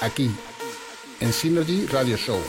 Aquí, en Synergy Radio Show.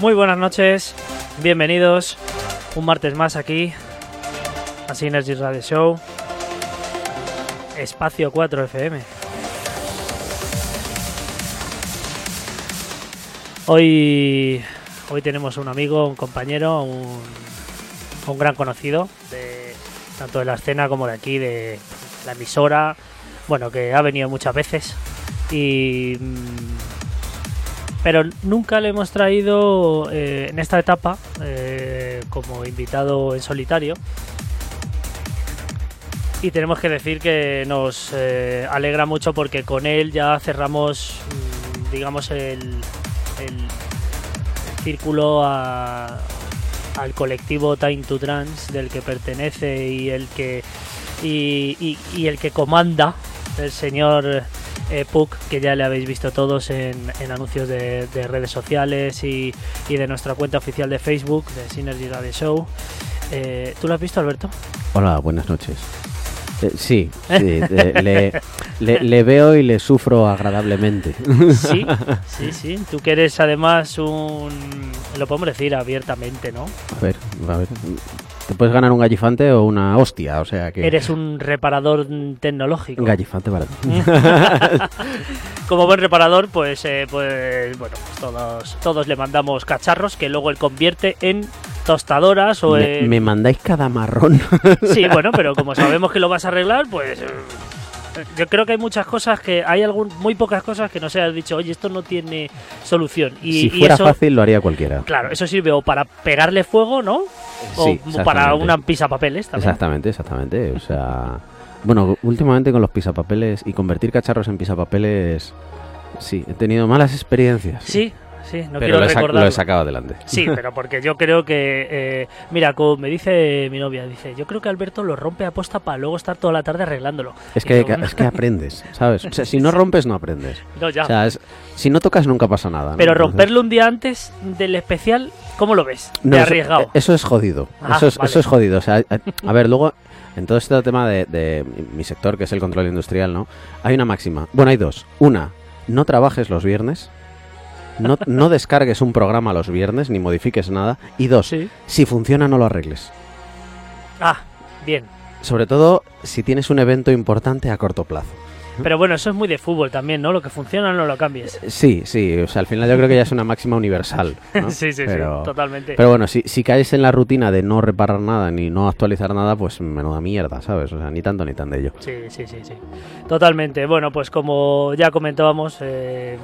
Muy buenas noches, bienvenidos un martes más aquí a Synergy Radio Show, Espacio 4 FM. Hoy, hoy tenemos un amigo, un compañero, un, un gran conocido, de, tanto de la escena como de aquí, de la emisora, bueno, que ha venido muchas veces y mm, pero nunca le hemos traído eh, en esta etapa eh, como invitado en solitario. Y tenemos que decir que nos eh, alegra mucho porque con él ya cerramos, mm, digamos, el, el círculo a- al colectivo Time to Trans del que pertenece y el que y, y- y el que comanda el señor eh, Puck, que ya le habéis visto todos en, en anuncios de, de redes sociales y, y de nuestra cuenta oficial de Facebook, de Synergy Radio Show. Eh, ¿Tú lo has visto, Alberto? Hola, buenas noches. Eh, sí, sí, le, le- le veo y le sufro agradablemente. Sí, sí, sí. Tú que eres además un... Lo podemos decir abiertamente, ¿no? A ver, a ver. Te puedes ganar un gallifante o una hostia, o sea que... Eres un reparador tecnológico. Un gallifante para ti. Como buen reparador, pues, eh, pues bueno, pues todos, todos le mandamos cacharros que luego él convierte en tostadoras o me, en... me mandáis cada marrón. Sí, bueno, pero como sabemos que lo vas a arreglar, pues eh, yo creo que hay muchas cosas que hay algún, muy pocas cosas que no se has dicho, oye, esto no tiene solución. Y, si y fuera eso, fácil lo haría cualquiera. claro, eso sirve o para pegarle fuego, ¿no? O Sí, para una pisapapeles también. Exactamente, exactamente. O sea, bueno, últimamente con los pisapapeles y convertir cacharros en pisapapeles, sí, he tenido malas experiencias. Sí, sí, no pero quiero lo recordarlo. lo he sacado adelante. Sí, pero porque yo creo que. eh, mira, como me dice mi novia, dice: Yo creo que Alberto lo rompe a posta para luego estar toda la tarde arreglándolo. Es que, es que aprendes, ¿sabes? O sea, si no rompes, no aprendes. No, ya. O sea, es- si no tocas, nunca pasa nada. ¿no? pero romperlo un día antes del especial, ¿cómo lo ves? No, de arriesgado. Eso es jodido. Ah, eso, es, vale. eso es jodido. O sea, a, a ver, luego, en todo este tema de, de mi sector, que es el control industrial, ¿no? Hay una máxima. Bueno, hay dos. Una, no trabajes los viernes. No, no descargues un programa los viernes, ni modifiques nada. Y dos, Sí. si funciona, no lo arregles. Ah, bien. Sobre todo si tienes un evento importante a corto plazo. Pero bueno, eso es muy de fútbol también, ¿no? Lo que funciona no lo cambies. Sí, sí. O sea, al final yo creo que ya es una máxima universal. ¿no? sí, sí, Pero- sí, totalmente. Pero bueno, si, si caes en la rutina de no reparar nada ni no actualizar nada, pues menuda mierda, ¿sabes? O sea, ni tanto ni tan de ello. Sí, sí, sí, sí. Totalmente. Bueno, pues como ya comentábamos, eh,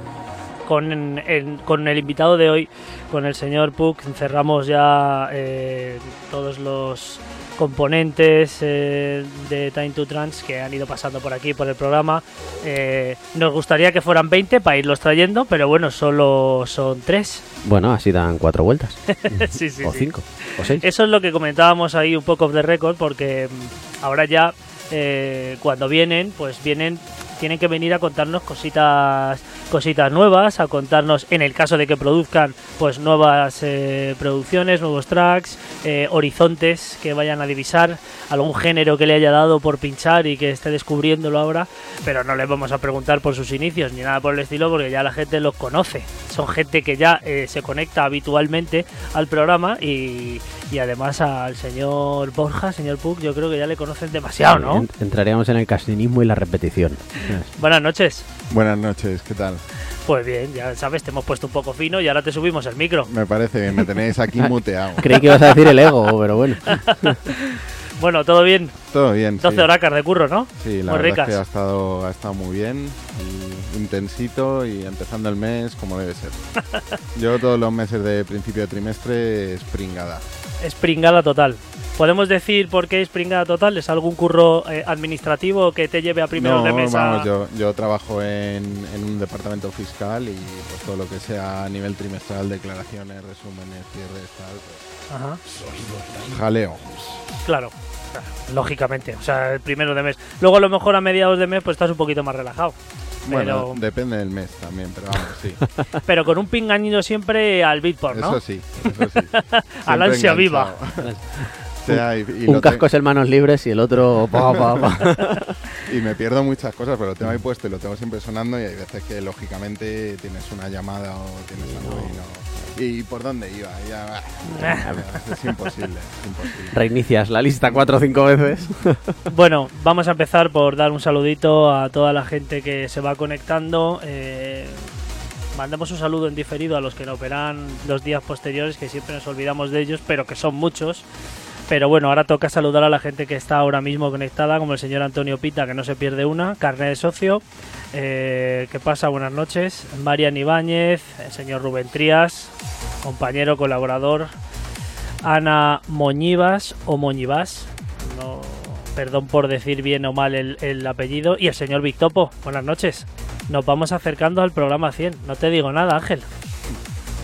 con, el, con el invitado de hoy, con el señor Puck, cerramos ya eh, todos los componentes eh, de Time to Trans que han ido pasando por aquí, por el programa. Eh, nos gustaría que fueran 20 para irlos trayendo, pero bueno, solo son 3. Bueno, así dan cuatro vueltas. sí, sí, o sí. cinco. O seis. Eso es lo que comentábamos ahí un poco off the record, porque mm, ahora ya eh, cuando vienen, pues vienen, tienen que venir a contarnos cositas, cositas nuevas, a contarnos, en el caso de que produzcan, pues nuevas eh, producciones, nuevos tracks, eh, horizontes que vayan a divisar, algún género que le haya dado por pinchar y que esté descubriéndolo ahora, pero no les vamos a preguntar por sus inicios ni nada por el estilo, porque ya la gente los conoce. Son gente que ya eh, se conecta habitualmente al programa y, y además al señor Borja, señor Puck, yo creo que ya le conocen demasiado, ¿no? En- entraríamos en el casinismo y la repetición. Buenas noches. Buenas noches, ¿qué tal? Pues bien, ya sabes, te hemos puesto un poco fino y ahora te subimos el micro. Me parece bien, me tenéis aquí muteado. Creí que ibas a decir el ego, pero bueno. Bueno, todo bien. Todo bien, 12 sí. horacas de curro, ¿no? Sí, la muy verdad ricas. es que ha estado, ha estado muy bien, y intensito y empezando el mes como debe ser. Yo todos los meses de principio de trimestre es pringada. Es pringada total. ¿Podemos decir por qué es pringada total? ¿Es algún curro eh, administrativo que te lleve a primeros no, de mes a- vamos, yo, yo trabajo en, en un departamento fiscal y pues todo lo que sea a nivel trimestral, declaraciones, resúmenes, cierres, tal, Ajá, pues, jaleo. claro, claro, lógicamente. O sea, el primero de mes. Luego a lo mejor a mediados de mes pues estás un poquito más relajado. Bueno, Pero, depende del mes también, pero vamos, sí. pero con un pingañino siempre al beatport, ¿no? Eso sí, eso sí. Al ansia viva. sea, y, y Un lo te- casco es el manos libres y el otro... pa, pa, pa. y me pierdo muchas cosas, pero lo tengo ahí puesto y lo tengo siempre sonando y hay veces que lógicamente tienes una llamada o tienes algo y no... ¿Y por dónde iba? Ya, es imposible, es imposible. Reinicias la lista cuatro o cinco veces. Bueno, vamos a empezar por dar un saludito a toda la gente que se va conectando. Eh, mandamos un saludo en diferido a los que nos verán los días posteriores, que siempre nos olvidamos de ellos, pero que son muchos. Pero bueno, ahora toca saludar a la gente que está ahora mismo conectada, como el señor Antonio Pita, que no se pierde una, carne de socio. Eh, ¿Qué pasa? Buenas noches. Marian Ibáñez, el señor Rubén Trías, compañero, colaborador. Ana Moñivas o Moñivas, no, perdón por decir bien o mal el, el apellido, y el señor Victopo. Buenas noches. Nos vamos acercando al programa 100. No te digo nada, Ángel.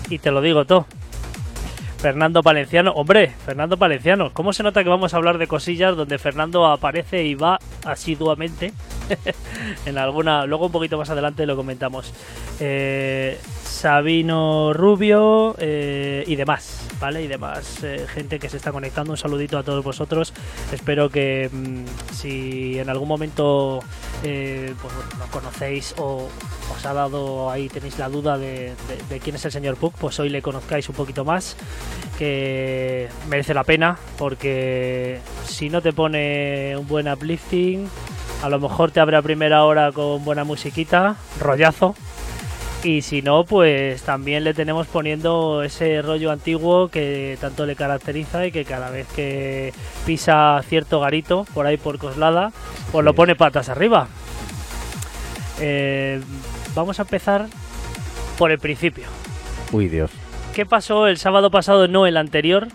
Y te lo digo todo. Fernando Palenciano, hombre, Fernando Palenciano, ¿cómo se nota que vamos a hablar de cosillas donde Fernando aparece y va asiduamente? en alguna, luego un poquito más adelante lo comentamos. Eh, Sabino Rubio eh, y demás, ¿vale? Y demás eh, gente que se está conectando. Un saludito a todos vosotros. Espero que mm, si en algún momento eh, pues, bueno, no conocéis o os ha dado ahí, tenéis la duda de, de- de quién es el señor Puck, pues hoy le conozcáis un poquito más. Que merece la pena porque si no te pone un buen uplifting, a lo mejor te abre a primera hora con buena musiquita, rollazo. Y si no, pues también le tenemos poniendo ese rollo antiguo que tanto le caracteriza y que cada vez que pisa cierto garito por ahí por Coslada, pues lo pone patas arriba. Eh, vamos a empezar por el principio. Uy, Dios. ¿Qué pasó el sábado pasado, no el anterior?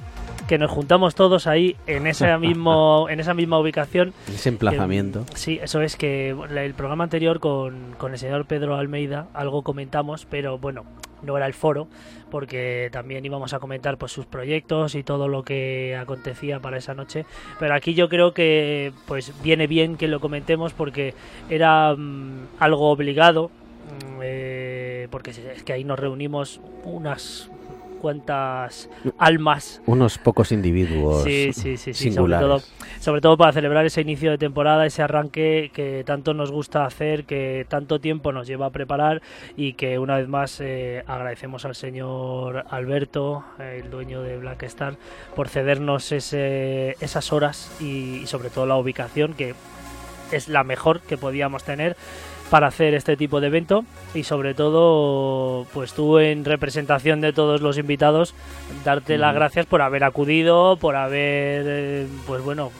Que nos juntamos todos ahí en esa, mismo, en esa misma ubicación Ese emplazamiento. eh, sí, eso es que el programa anterior con, con el señor Pedro Almeida algo comentamos, pero bueno, no era el foro, porque también íbamos a comentar pues sus proyectos y todo lo que acontecía para esa noche. Pero aquí yo creo que pues viene bien que lo comentemos porque era mm, algo obligado, mm, eh, porque es que ahí nos reunimos unas cuantas almas Unos pocos individuos Sí, sí, sí, sí, sobre singulares. todo, sobre todo para celebrar ese inicio de temporada, ese arranque que tanto nos gusta hacer, que tanto tiempo nos lleva a preparar y que una vez más eh, agradecemos al señor Alberto, eh, el dueño de Black Star, por cedernos ese, esas horas y, y sobre todo la ubicación que es la mejor que podíamos tener para hacer este tipo de evento y sobre todo pues tú en representación de todos los invitados darte las gracias por haber acudido por haber eh, pues bueno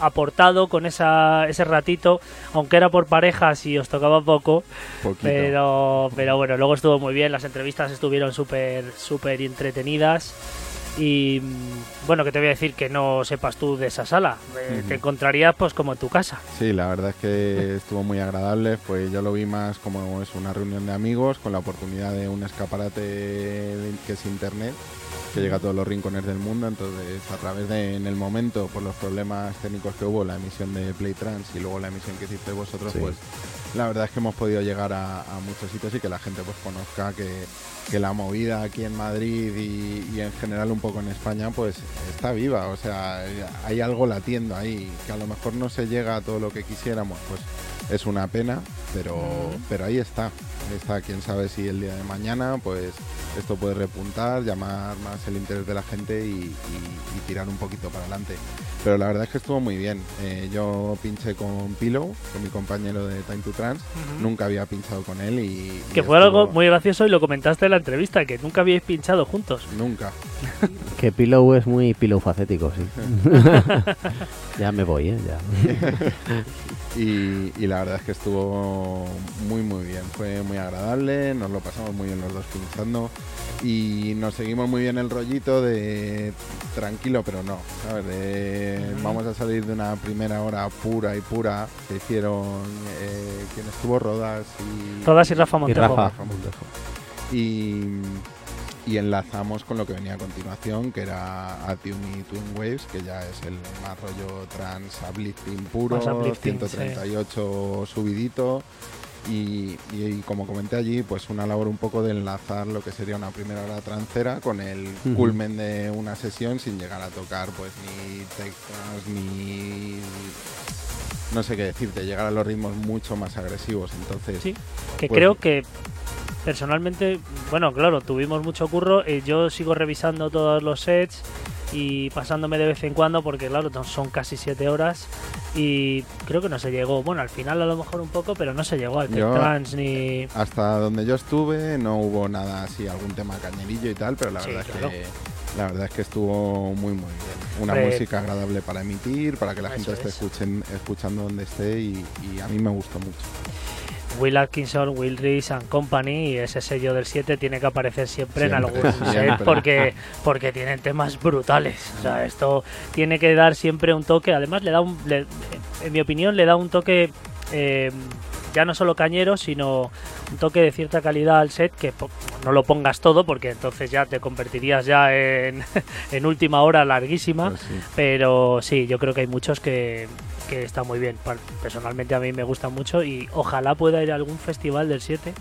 aportado con esa, ese ratito aunque era por parejas y os tocaba poco Poquito. pero pero bueno luego estuvo muy bien las entrevistas estuvieron súper súper entretenidas y mm, bueno que te voy a decir que no sepas tú de esa sala. Eh, te encontrarías pues como en tu casa. Sí, la verdad es que estuvo muy agradable. Pues yo lo vi más como es una reunión de amigos con la oportunidad de un escaparate que es internet que llega a todos los rincones del mundo. Entonces, a través de en el momento, por los problemas técnicos que hubo, la emisión de Playtrans y luego la emisión que hiciste vosotros, Sí. pues la verdad es que hemos podido llegar a, a muchos sitios y que la gente pues conozca que, que la movida aquí en Madrid y, y en general un poco en España pues está viva, o sea, hay algo latiendo ahí, que a lo mejor no se llega a todo lo que quisiéramos, pues es una pena, pero, pero ahí está, ahí está, quién sabe si el día de mañana pues esto puede repuntar, llamar más el interés de la gente y, y- y tirar un poquito para adelante. Pero la verdad es que estuvo muy bien. Eh, yo pinché con Pillow, con mi compañero de Time to Trans. Nunca había pinchado con él y. y Que fue algo muy gracioso y lo comentaste en la entrevista, que nunca habíais pinchado juntos. Nunca. Que Pillow es muy pilofacético, sí. ya me voy, ¿eh? Ya. Y, y la verdad es que estuvo muy, muy bien. Fue muy agradable, nos lo pasamos muy bien los dos pinchando. Y nos seguimos muy bien el rollito de tranquilo, pero no. ¿sabes? De. Vamos a salir de una primera hora pura y pura que hicieron eh, quien estuvo Rodas y. Rodas y Rafa Y Montejo. Rafa. Rafa Montejo. Y, y enlazamos con lo que venía a continuación, que era Attune y Twin Waves, que ya es el más rollo trans uplifting puro, uplifting, 138 subidito. Y, y- y como comenté allí, pues una labor un poco de enlazar lo que sería una primera hora trancera con el culmen de una sesión sin llegar a tocar pues ni teclas ni no sé qué decirte, llegar a los ritmos mucho más agresivos. Entonces, Sí, que Pues- creo que personalmente, bueno, claro, tuvimos mucho curro. eh, yo sigo revisando todos los sets y pasándome de vez en cuando porque, claro, son casi siete horas y creo que no se llegó. Bueno, al final a lo mejor un poco, pero no se llegó al Yo- Trance ni. hasta donde yo estuve no hubo nada así, algún tema cañerillo y tal, pero la Sí, verdad claro. es que la verdad es que estuvo muy muy bien. Una música agradable para emitir, para que la gente esté es. escuchen, escuchando donde esté y, y a mí me gustó mucho. Will Atkinson, Will Reese and Company y ese sello del 7 tiene que aparecer siempre, en algún set siempre. porque, porque tienen temas brutales. O sea, esto tiene que dar siempre un toque. Además, le da un, le- en mi opinión, le da un toque eh, ya no solo cañero, sino un toque de cierta calidad al set que no lo pongas todo porque entonces ya te convertirías ya en, en última hora larguísima. Pues sí. Pero sí, yo creo que hay muchos que, que están muy bien. Personalmente a mí me gustan mucho y ojalá pueda ir a algún festival del 7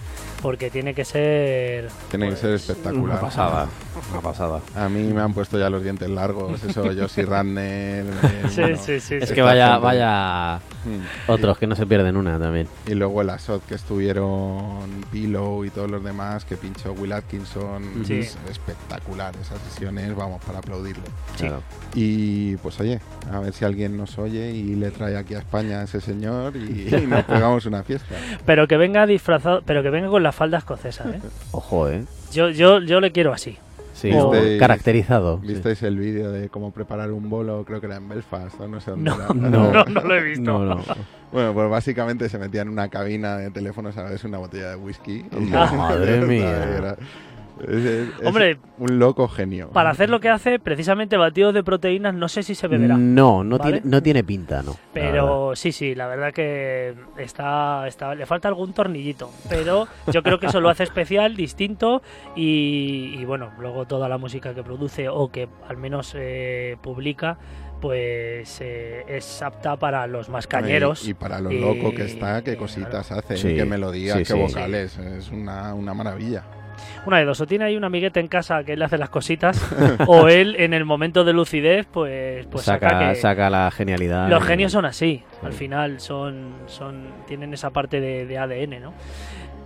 porque tiene que ser... Tiene que ser pues, espectacular. Una pasada, una pasada. A mí me han puesto ya los dientes largos, eso, Josie Radner. eh, Sí, bueno, sí, sí. Es sí. que vaya, vaya mm. otros que no se pierden una también. Y luego el Asot que estuvieron Pillow y todos los demás que pinchó Will Atkinson. Sí. Es espectacular esas sesiones, vamos, para aplaudirle. Sí. Claro. Y pues oye, a ver si alguien nos oye y le trae aquí a España ese señor y, y nos pegamos una fiesta. Pero que venga disfrazado, pero que venga con la falda escocesa, ¿eh? Ojo, ¿eh? Yo, yo, yo le quiero así. Sí, O- ¿Visteis- caracterizado. sí. ¿Visteis el vídeo de cómo preparar un bolo? Creo que era en Belfast, o no sé dónde No, era. no, No, no lo he visto. No, no. Bueno, pues básicamente se metía en una cabina de teléfonos a ver una botella de whisky. y- madre mía. Era- es- Hombre, un loco genio. Para hacer lo que hace, precisamente batidos de proteínas, no sé si se beberá. No, no, ¿Vale? tiene, no tiene pinta, ¿no? Pero sí, sí, la verdad que está, está, le falta algún tornillito. Pero yo creo que eso lo hace especial, distinto y, y bueno, luego toda la música que produce o que al menos eh, publica, pues eh, es apta para los más cañeros. Y, y para lo Y- loco que está, qué y, cositas hace, Sí, qué melodías, sí, qué sí. vocales. Es una, una maravilla. Una de dos, o tiene ahí un amiguete en casa que le hace las cositas, o él en el momento de lucidez, pues, pues saca, saca, que... saca la genialidad. Los genios son así, al final son, son tienen esa parte de, de ADN, ¿no?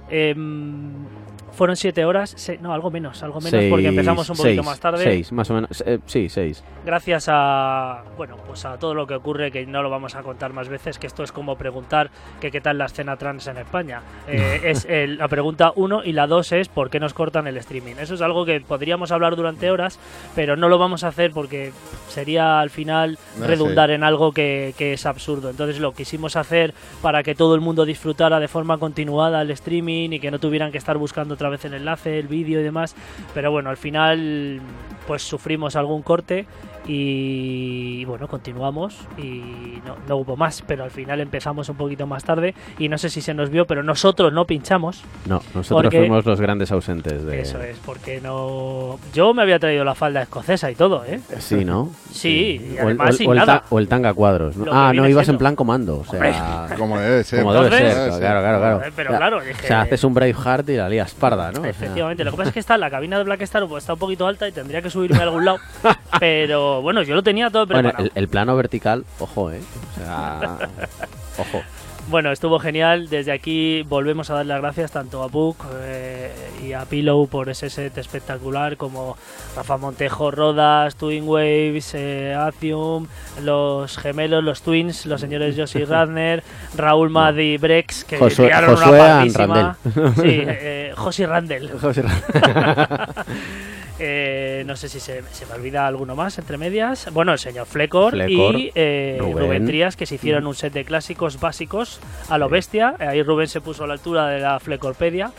Em, fueron siete horas, se- no, algo menos, algo menos porque empezamos un poquito seis, más tarde. Seis, más o menos. eh, sí, seis. Gracias a, bueno, pues a todo lo que ocurre, que no lo vamos a contar más veces, que esto es como preguntar que qué tal la escena trans en España. Eh, es el- la pregunta uno y la dos es por qué nos cortan el streaming. Eso es algo que podríamos hablar durante horas, pero no lo vamos a hacer porque sería al final No redundar en algo que, que es absurdo. Entonces lo quisimos hacer para que todo el mundo disfrutara de forma continuada el streaming y que no tuvieran que estar buscando otra vez el enlace, el vídeo y demás. Pero bueno, al final pues sufrimos algún corte y bueno, continuamos y no, no hubo más, pero al final empezamos un poquito más tarde y no sé si se nos vio, pero nosotros no pinchamos. No, nosotros Porque- fuimos los grandes ausentes de. Eso es, porque no... Yo me había traído la falda escocesa y todo, ¿eh? Sí, ¿no? Sí, y O el, además o el- sin o el ta- nada. o el tanga cuadros. Ah, no, ibas siendo. en plan comando. O sea, Como debe ser. como debe ser. Claro, claro, claro. Pero O sea, claro, O dije- sea, haces un Braveheart y la lías parda, ¿no? O sea, Efectivamente, lo que pasa es que está la cabina de Black Star pues, está un poquito alta y tendría que subirme a algún lado. Pero bueno, yo lo tenía todo Bueno, preparado. el, el plano vertical, ojo, ¿eh? O sea, ojo. Bueno, estuvo genial. Desde aquí volvemos a dar las gracias tanto a Book eh, y a Pillow por ese set espectacular, como Rafa Montejo, Rodas, Twin Waves, eh, Azium, los gemelos, los Twins, los señores Josie Radner, Raúl Maddy, Brex, que Josué- tiraron Josué una. Sí, eh, Josie Randall. Eh, no sé si se, se me olvida alguno más entre medias. Bueno, el señor Flecor, Flecor, y eh, Rubén. Rubén. Trías, que se hicieron un set de clásicos básicos a lo bestia. Ahí Rubén se puso a la altura de la Flecorpedia.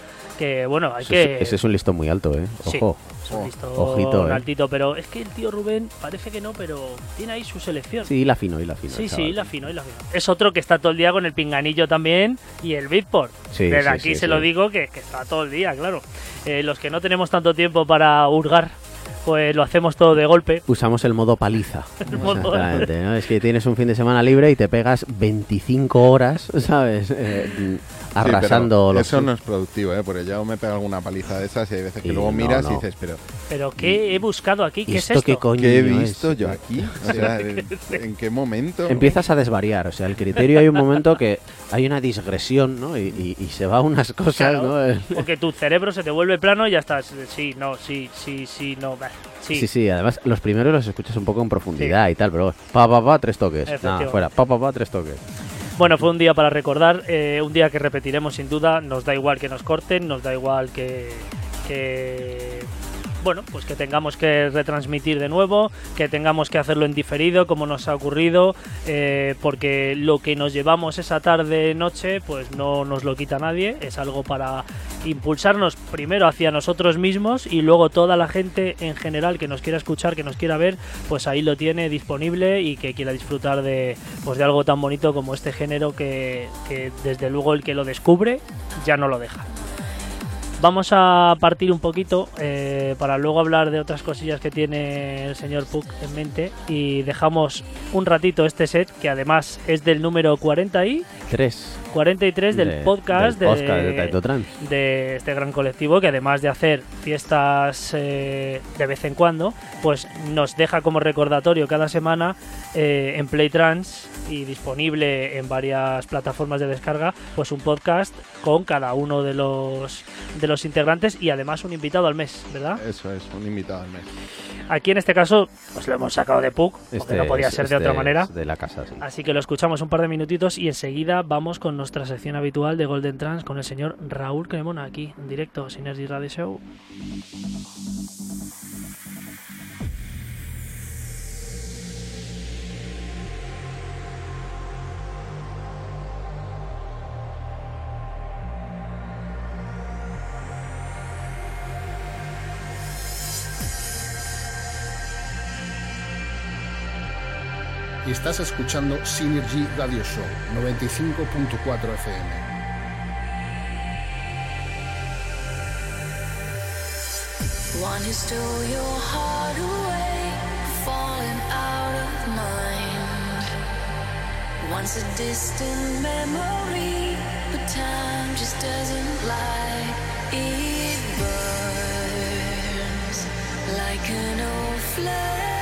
Que bueno, hay Ese, que. es- ese es un listón muy alto, ¿eh? Sí. Ojo. es un listón Ojito, eh. altito, pero es que el tío Rubén parece que no, pero tiene ahí su selección. Sí, la fino y la fino. Sí, sí, la fino y la fino. Es otro que está todo el día con el pinganillo también y el beatport. Sí, Desde sí, aquí sí, se lo digo que, que está todo el día, claro. Eh, los que no tenemos tanto tiempo para hurgar, pues lo hacemos todo de golpe. Usamos el modo paliza. El modo- Exactamente, ¿no? Es que tienes un fin de semana libre y te pegas 25 horas, ¿sabes? Eh, arrasando los... Eso no es productivo, ¿eh? Porque yo me pego alguna paliza de esas y hay veces que Y luego no, miras no. y dices, pero Pero ¿qué he buscado aquí? ¿Qué es ¿Esto qué coño ¿qué he es? visto yo aquí? O sea, ¿en, en qué momento? Empiezas a desvariar, o sea, el criterio hay un momento que hay una digresión, ¿no? Y, y- y se va a unas cosas, Claro. ¿no? Porque tu cerebro se te vuelve plano y ya estás. Sí, no, sí, sí, sí, no. Sí. Sí, sí, además los primeros los escuchas un poco en profundidad y tal, pero pa, pa, pa, tres toques. Nada, fuera, pa, pa, pa, tres toques. Bueno, fue un día para recordar, eh, un día que repetiremos sin duda. Nos da igual que nos corten, nos da igual que, que bueno, pues que tengamos que retransmitir de nuevo, que tengamos que hacerlo en diferido, como nos ha ocurrido, eh, porque lo que nos llevamos esa tarde noche, pues no nos lo quita nadie. Es algo para impulsarnos primero hacia nosotros mismos y luego toda la gente en general que nos quiera escuchar, que nos quiera ver, pues ahí lo tiene disponible y que quiera disfrutar de, pues de algo tan bonito como este género que, que desde luego el que lo descubre ya no lo deja. Vamos a partir un poquito eh, para luego hablar de otras cosillas que tiene el señor Puck en mente y dejamos un ratito este set que además es del número 40 y Tres. 43 del de- podcast, del podcast de, de Taito Trans. de este gran colectivo que además de hacer fiestas eh, de vez en cuando, pues nos deja como recordatorio cada semana eh, en Playtrans y disponible en varias plataformas de descarga, pues un podcast con cada uno de los de los integrantes y además un invitado al mes, ¿verdad? Eso es, un invitado al mes. Aquí en este caso, pues lo hemos sacado de Puck, porque no podía es- ser de este otra manera. es De la casa, sí. Así que lo escuchamos un par de minutitos y enseguida vamos con nuestra sección habitual de Golden Trans con el señor Raúl Cremona aquí en directo, Synergy Radio Show. Estás escuchando Synergy Radio Show 95.4 FM. One who stole your heart away, falling out of mind. Once a distant memory, but time just doesn't lie. It burns like an old flame.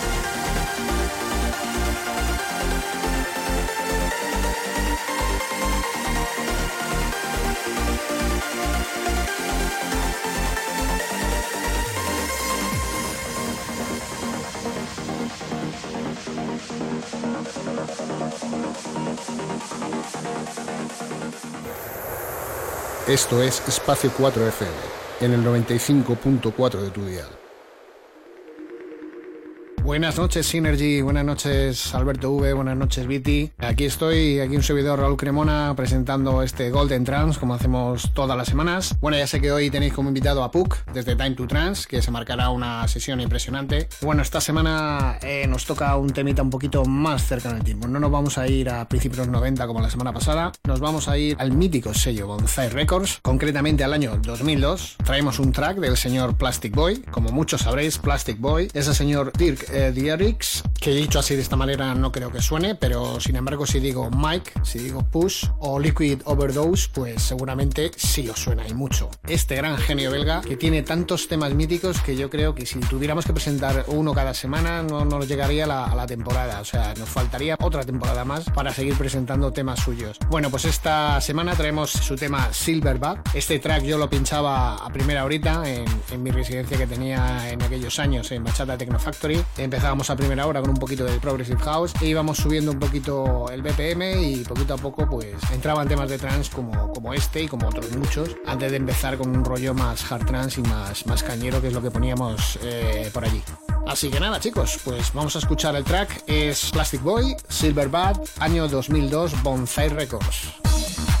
Esto es Espacio 4 FM, en el 95.4 de tu dial. Buenas noches Synergy, buenas noches Alberto V, buenas noches Viti. Aquí estoy, aquí un servidor Raúl Cremona presentando este Golden Trans como hacemos todas las semanas. Bueno, ya sé que hoy tenéis como invitado a Puck desde Time to Trans, que se marcará una sesión impresionante. Bueno, esta semana eh, nos toca un temita un poquito más cerca en tiempo. No nos vamos a ir a principios de los 90 como la semana pasada, nos vamos a ir al mítico sello Bonsai Records, concretamente al año 2002. Traemos un track del señor Plastic Boy, como muchos sabréis, Plastic Boy es el señor Dirk eh, Dierix que dicho así de esta manera no creo que suene, pero sin embargo si digo Mike, si digo Push o Liquid Overdose, pues seguramente sí os suena y mucho. Este gran genio belga que tiene tantos temas míticos que yo creo que si tuviéramos que presentar uno cada semana no nos llegaría la, a la temporada, o sea, nos faltaría otra temporada más para seguir presentando temas suyos. Bueno, pues esta semana traemos su tema Silverback. Este track yo lo pinchaba a primera horita en, en mi residencia que tenía en aquellos años en Bachata Techno Factory. Empezábamos a primera hora con un poquito de Progressive House e íbamos subiendo un poquito el BPM y poquito a poco pues entraban temas de trance como, como este y como otros muchos antes de empezar con un rollo más hard trance y más, más cañero que es lo que poníamos eh, por allí. Así que nada chicos, pues vamos a escuchar el track. Es Plastic Boy, Silverbat, año 2002, Bonfire Records.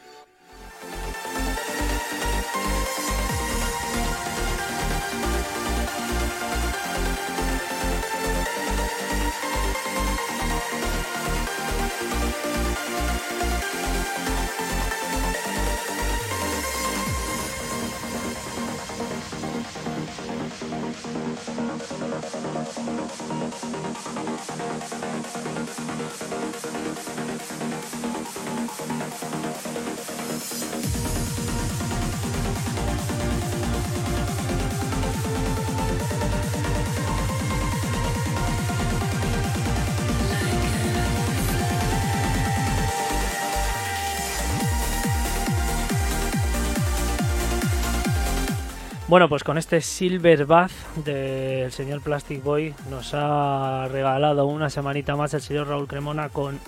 Bueno, pues con este Silver Bath del señor Plastic Boy nos ha regalado una semanita más el señor Raúl Cremona con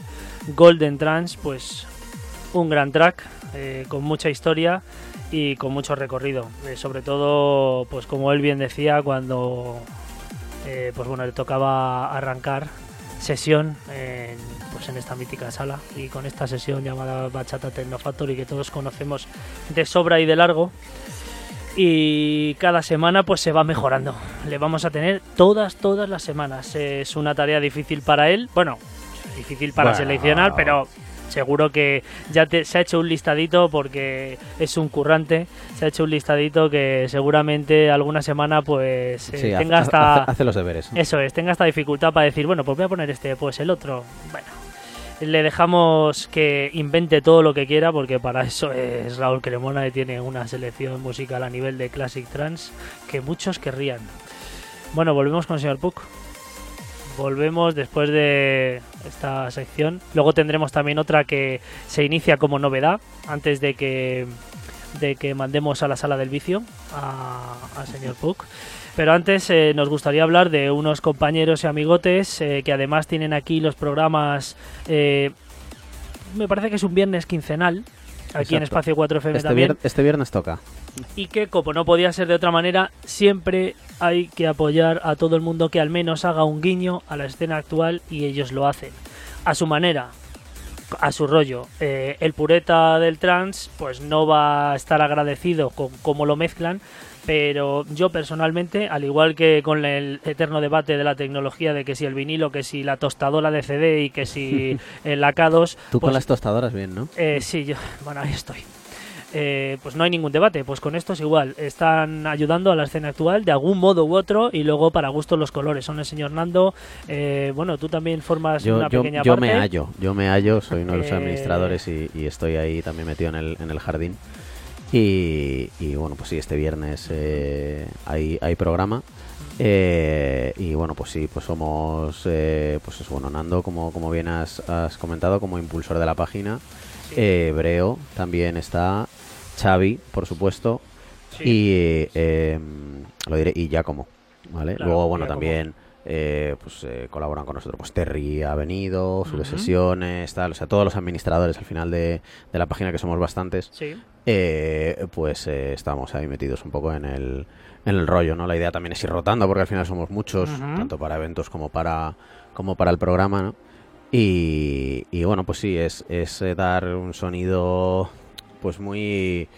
Golden Trans, pues un gran track eh, con mucha historia y con mucho recorrido. Eh, sobre todo, pues como él bien decía, cuando eh, pues bueno, le tocaba arrancar sesión en, pues en esta mítica sala y con esta sesión llamada Bachata Techno Factory que todos conocemos de sobra y de largo y cada semana pues se va mejorando. Le vamos a tener todas, todas las semanas. Es una tarea difícil para él, bueno, difícil para Bueno. seleccionar, pero seguro que ya te- se ha hecho un listadito porque es un currante. Se ha hecho un listadito que seguramente alguna semana pues eh, Sí, tenga hace- hasta... hace, hace los deberes. Eso es, tenga esta dificultad para decir, bueno, pues voy a poner este, pues el otro. Bueno, le dejamos que invente todo lo que quiera porque para eso es Raúl Cremona y tiene una selección musical a nivel de Classic Trance que muchos querrían. Bueno, volvemos con el señor Puck. Volvemos después de esta sección. Luego tendremos también otra que se inicia como novedad antes de que de que mandemos a la sala del vicio a- señor Puck. Pero antes eh, nos gustaría hablar de unos compañeros y amigotes eh, que además tienen aquí los programas. eh, me parece que es un viernes quincenal. Aquí en. Espacio 4FM Este, también. vier- este viernes toca. Y que, como no podía ser de otra manera, siempre hay que apoyar a todo el mundo que al menos haga un guiño a la escena actual y ellos lo hacen. A su manera, a su rollo. Eh, el pureta del trans, pues no va a estar agradecido con cómo lo mezclan. Pero yo personalmente, al igual que con el eterno debate de la tecnología de que si el vinilo, que si la tostadora de CD y que si el AK2, Tú con pues las tostadoras bien, ¿no? eh, sí, yo, bueno, ahí estoy. Eh, pues no hay ningún debate, pues con estos igual, están ayudando a la escena actual de algún modo u otro y luego para gustos los colores. Son el señor Nando, eh, bueno, tú también formas Yo, una yo, pequeña yo parte. me hallo, yo me hallo, soy uno de los Eh, administradores y, y estoy ahí también metido en el, en el jardín. Y, y bueno, pues sí, este viernes eh, hay, hay programa. Eh, y bueno, pues sí, pues somos, eh, pues es bueno, Nando, como, como bien has, has comentado, como impulsor de la página. Sí. Eh, Breo también está, Xavi, por supuesto, Sí. y eh, lo diré, y Giacomo, ¿vale? Claro, Luego, bueno, Giacomo. también eh, pues eh, colaboran con nosotros, pues Terry ha venido, sube Ujú. sesiones, tal, o sea, todos los administradores al final de, de la página, que somos bastantes, Sí, eh, pues eh, estamos ahí metidos un poco en el, en el rollo, ¿no? La idea también es ir rotando porque al final somos muchos, tanto para eventos como para, como para el programa, ¿no? Y, y bueno, pues sí, es, es eh, dar un sonido pues muy,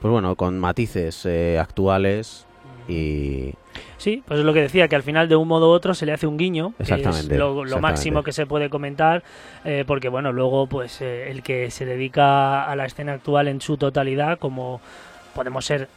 pues bueno, con matices eh, actuales y... Sí, pues es lo que decía, que al final de un modo u otro se le hace un guiño, que es Exactamente, lo, lo exactamente. máximo que se puede comentar, eh, porque bueno, luego pues eh, el que se dedica a la escena actual en su totalidad, como podemos ser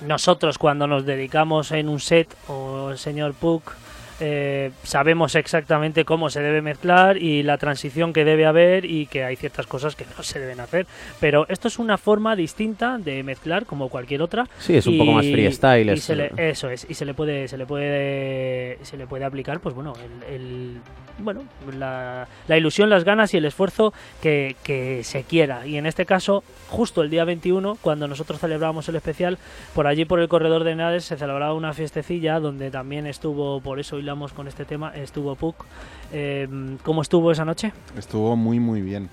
nosotros cuando nos dedicamos en un set o el señor Puck, eh, sabemos exactamente cómo se debe mezclar y la transición que debe haber y que hay ciertas cosas que no se deben hacer. Pero esto es una forma distinta de mezclar como cualquier otra Sí, es un poco más freestyle. y es- se le- eso es, y se le puede, se le puede, se le puede aplicar, pues bueno, el, el- bueno, la, ilusión, las ganas y el esfuerzo que, se quiera. Y en este caso, justo el día 21, cuando nosotros celebramos el especial, por allí por el corredor de Henares se celebraba una fiestecilla donde también estuvo, por eso hilamos con este tema, estuvo Puck. Eh, ¿Cómo estuvo esa noche? Estuvo muy muy bien.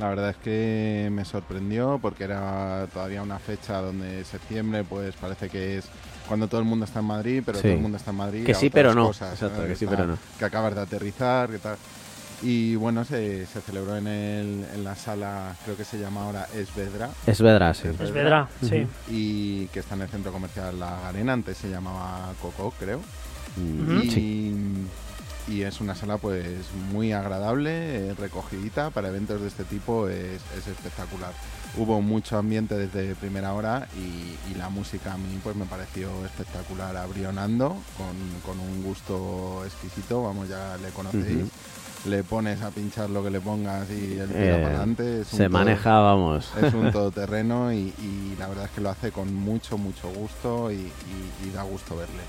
La verdad es que me sorprendió porque era todavía una fecha donde septiembre pues parece que es cuando todo el mundo está en Madrid, pero Sí. todo el mundo está en Madrid. Que sí, pero no. cosas, Exacto, que sí, Está- pero no. Que acabas de aterrizar, que tal. Y bueno, se, se celebró en, el, en la sala, creo que se llama ahora Esvedra, Es Vedra, sí. Es Es verdad. Vedra, sí. Y que está en el centro comercial La Garena, antes se llamaba Coco, creo. Mm, Ujú. sí. Y, es una sala pues muy agradable, eh, recogidita, para eventos de este tipo es, es espectacular. Hubo mucho ambiente desde primera hora y, y la música a mí pues me pareció espectacular. Abrió Nando con, con un gusto exquisito, vamos ya le conocéis. Le pones a pinchar lo que le pongas y él tira Eh, para adelante. es un Se todo- maneja, vamos. es un todoterreno y, y la verdad es que lo hace con mucho, mucho gusto y da gusto verle.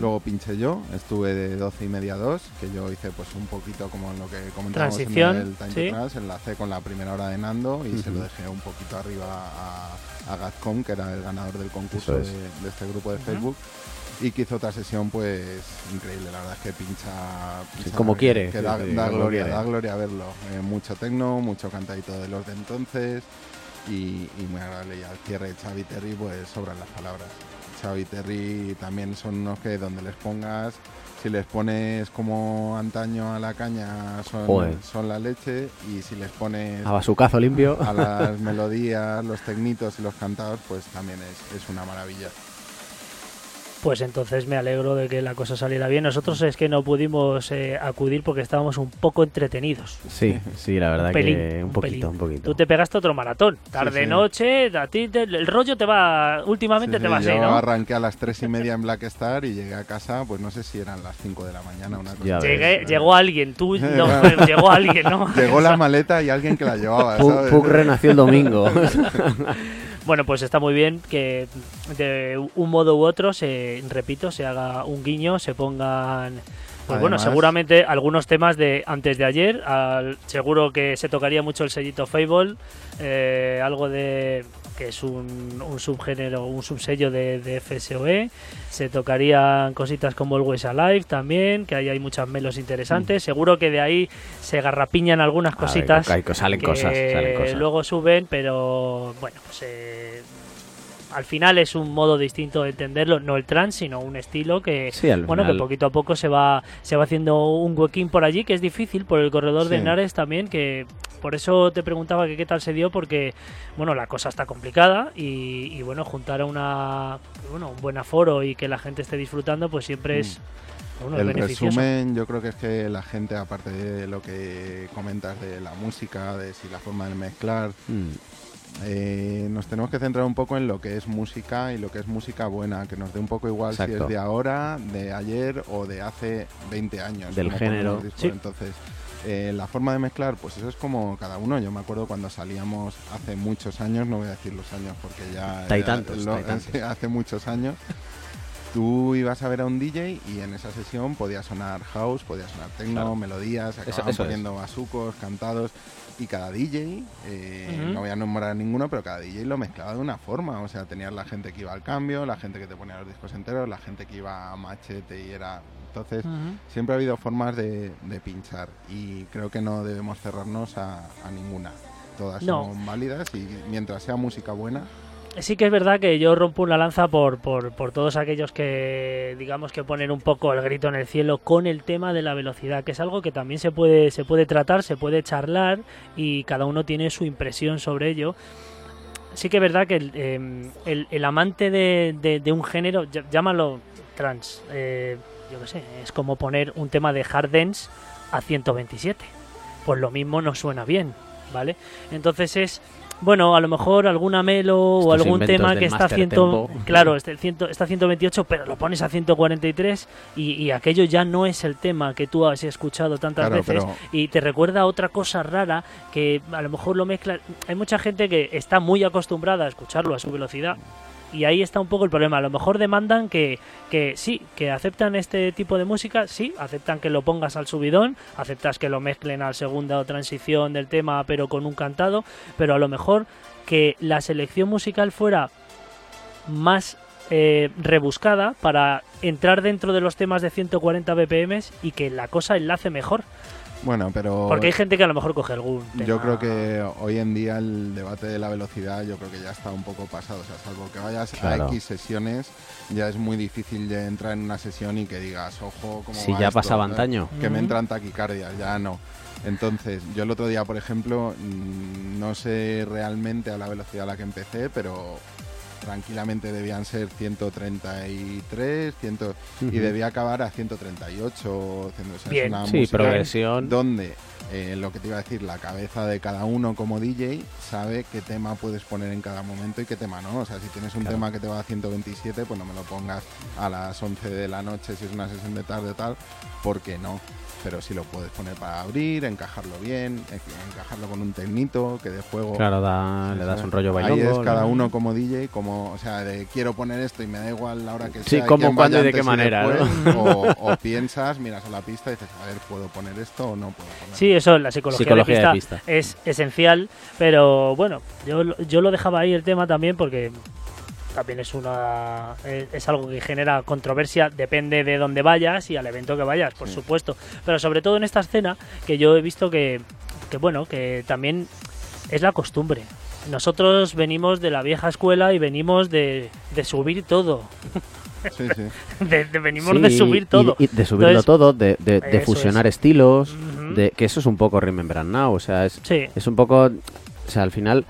Luego pinché yo, estuve de 12 y media a 2, que yo hice pues un poquito como lo que comentábamos Transición, en el Time sí. to enlacé con la primera hora de Nando y se lo dejé un poquito arriba a, a Gazcom, que era el ganador del concurso es. de, de este grupo de Facebook. Y que hizo otra sesión pues increíble, la verdad es que pincha, pincha como quiere, que da, sí, da gloria, quiere. da gloria verlo. Eh, mucho tecno, mucho cantadito de los de entonces y, y muy agradable. Y al cierre Xavi Terry pues sobran las palabras. Xavi Terry también son unos que donde les pongas, si les pones como antaño a la caña son, son la leche y si les pones A basucazo limpio. a las melodías, los tecnitos y los cantados pues también es, es una maravilla. Pues entonces me alegro de que la cosa saliera bien. Nosotros es que no pudimos eh, acudir porque estábamos un poco entretenidos. Sí, sí, la verdad Un pelín, que un un poquito, un poquito. Tú te pegaste otro maratón. Tarde, sí. noche, a ti te- el rollo te va. Últimamente Sí, te sí, va así, ¿no? arranqué a las tres y media en Black Star y llegué a casa, pues no sé si eran las 5 de la mañana una cosa. Llegué, llegó alguien, tú no, llegó alguien, ¿no? Llegó la maleta y alguien que la llevaba, ¿sabes? Pug renació el domingo. Bueno, pues está muy bien que de un modo u otro, se, repito, se haga un guiño, se pongan... Pues bueno, seguramente algunos temas de antes de ayer, al- seguro que se tocaría mucho el sellito Fable, eh, algo de que es un, un subgénero, un subsello de, de FSOE, se tocarían cositas como Always Alive también, que ahí hay muchas melos interesantes, seguro que de ahí se garrapiñan algunas A ver, cositas co- salen que cosas, salen cosas. luego suben, pero bueno, pues eh, al final es un modo distinto de entenderlo, no el trance, sino un estilo que Sí, bueno, final- que poquito a poco se va se va haciendo un huequín por allí, que es difícil por el corredor de. Henares también, que por eso te preguntaba que qué tal se dio porque bueno, la cosa está complicada y, y, bueno, juntar a una bueno, un buen aforo y que la gente esté disfrutando, pues siempre es bueno, Mm. El beneficioso. resumen, yo creo que es que la gente, aparte de lo que comentas de la música, de si la forma de mezclar, Mm, eh, nos tenemos que centrar un poco en lo que es música y lo que es música buena, que nos dé un poco igual si es de ahora, de ayer o de hace 20 años. Del género. Sí. Entonces, eh, la forma de mezclar, pues eso es como cada uno. Yo me acuerdo cuando salíamos hace muchos años, no voy a decir los años porque ya... Hay ya tantos, lo- hay tantos. hace muchos años. Tú ibas a ver a un DJ y en esa sesión podía sonar house, podía sonar techno, Claro. melodías, acababan eso es. poniendo basucos, cantados y cada DJ, eh, no voy a nombrar ninguno, pero cada DJ lo mezclaba de una forma. O sea, tenías la gente que iba al cambio, la gente que te ponía los discos enteros, la gente que iba a machete y era... Entonces, siempre ha habido formas de, de pinchar y creo que no debemos cerrarnos a, a ninguna. Todas No. son válidas y mientras sea música buena, Sí que es verdad que yo rompo una lanza por, por, por todos aquellos que digamos que ponen un poco el grito en el cielo con el tema de la velocidad, que es algo que también se puede, se puede tratar, se puede charlar y cada uno tiene su impresión sobre ello. Sí que es verdad que el, eh, el- el amante de, de- de un género, ll- llámalo trans, eh, yo qué sé, es como poner un tema de hard dance a 127. Pues lo mismo no suena bien, ¿vale? Entonces es bueno, a lo mejor alguna melo o algún tema que está a Master 100, Tempo. claro, este, ciento- está a 128, pero lo pones a 143 y, y aquello ya no es el tema que tú has escuchado tantas Claro, veces pero- y te recuerda a otra cosa rara que a lo mejor lo mezcla. Hay mucha gente que está muy acostumbrada a escucharlo a su velocidad y ahí está un poco el problema. A lo mejor demandan que, que sí, que aceptan este tipo de música, sí, aceptan que lo pongas al subidón, aceptas que lo mezclen al segunda o transición del tema, pero con un cantado, pero a lo mejor que la selección musical fuera más eh, rebuscada para entrar dentro de los temas de 140 BPM y que la cosa enlace mejor. Bueno, pero... Porque hay gente que a lo mejor coge algún tema. Yo creo que hoy en día el debate de la velocidad yo creo que ya está un poco pasado. O sea, salvo que vayas Claro. a X sesiones, ya es muy difícil de entrar en una sesión y que digas, ojo, como Si ya pasaba ¿sabes? antaño. Que me Ujú. entran taquicardias, ya no. Entonces, yo el otro día, por ejemplo, mm, no sé realmente a la velocidad a la que empecé, pero tranquilamente debían ser 133, 100, y debía acabar a 138. o sea, es Bien. una Sí, progresión. donde eh, lo que te iba a decir, la cabeza de cada uno como DJ sabe qué tema puedes poner en cada momento y qué tema no. O sea, si tienes un Claro. tema que te va a 127, pues no me lo pongas a las 11 de la noche si es una sesión de tarde o tal, porque no. Pero si lo puedes poner para abrir, encajarlo bien, en- encajarlo con un tecnito que de juego Claro, da- le das un rollo Ahí bailongo. es cada ¿no? uno como DJ, como, o sea, de quiero poner esto y me da igual la hora que Sí, sea. cómo, quién cuándo y de qué manera, después, o, o piensas, miras a la pista y dices, a ver, ¿puedo poner esto o no puedo poner? Sí, eso, la psicología, Psicología de, pista es esencial, pero bueno, yo, lo- yo lo dejaba ahí el tema también porque también es una es, es algo que genera controversia, depende de dónde vayas y al evento que vayas, por Sí. supuesto. Pero sobre todo en esta escena que yo he visto que, que bueno, que también es la costumbre. Nosotros venimos de la vieja escuela y venimos de, de subir todo. Sí, sí. De, de- venimos Sí, de subir todo. Y, de subirlo Entonces, todo, de, de- de fusionar es. estilos, de que eso es un poco Remember Now, o sea, es, Sí, es un poco, o sea, al final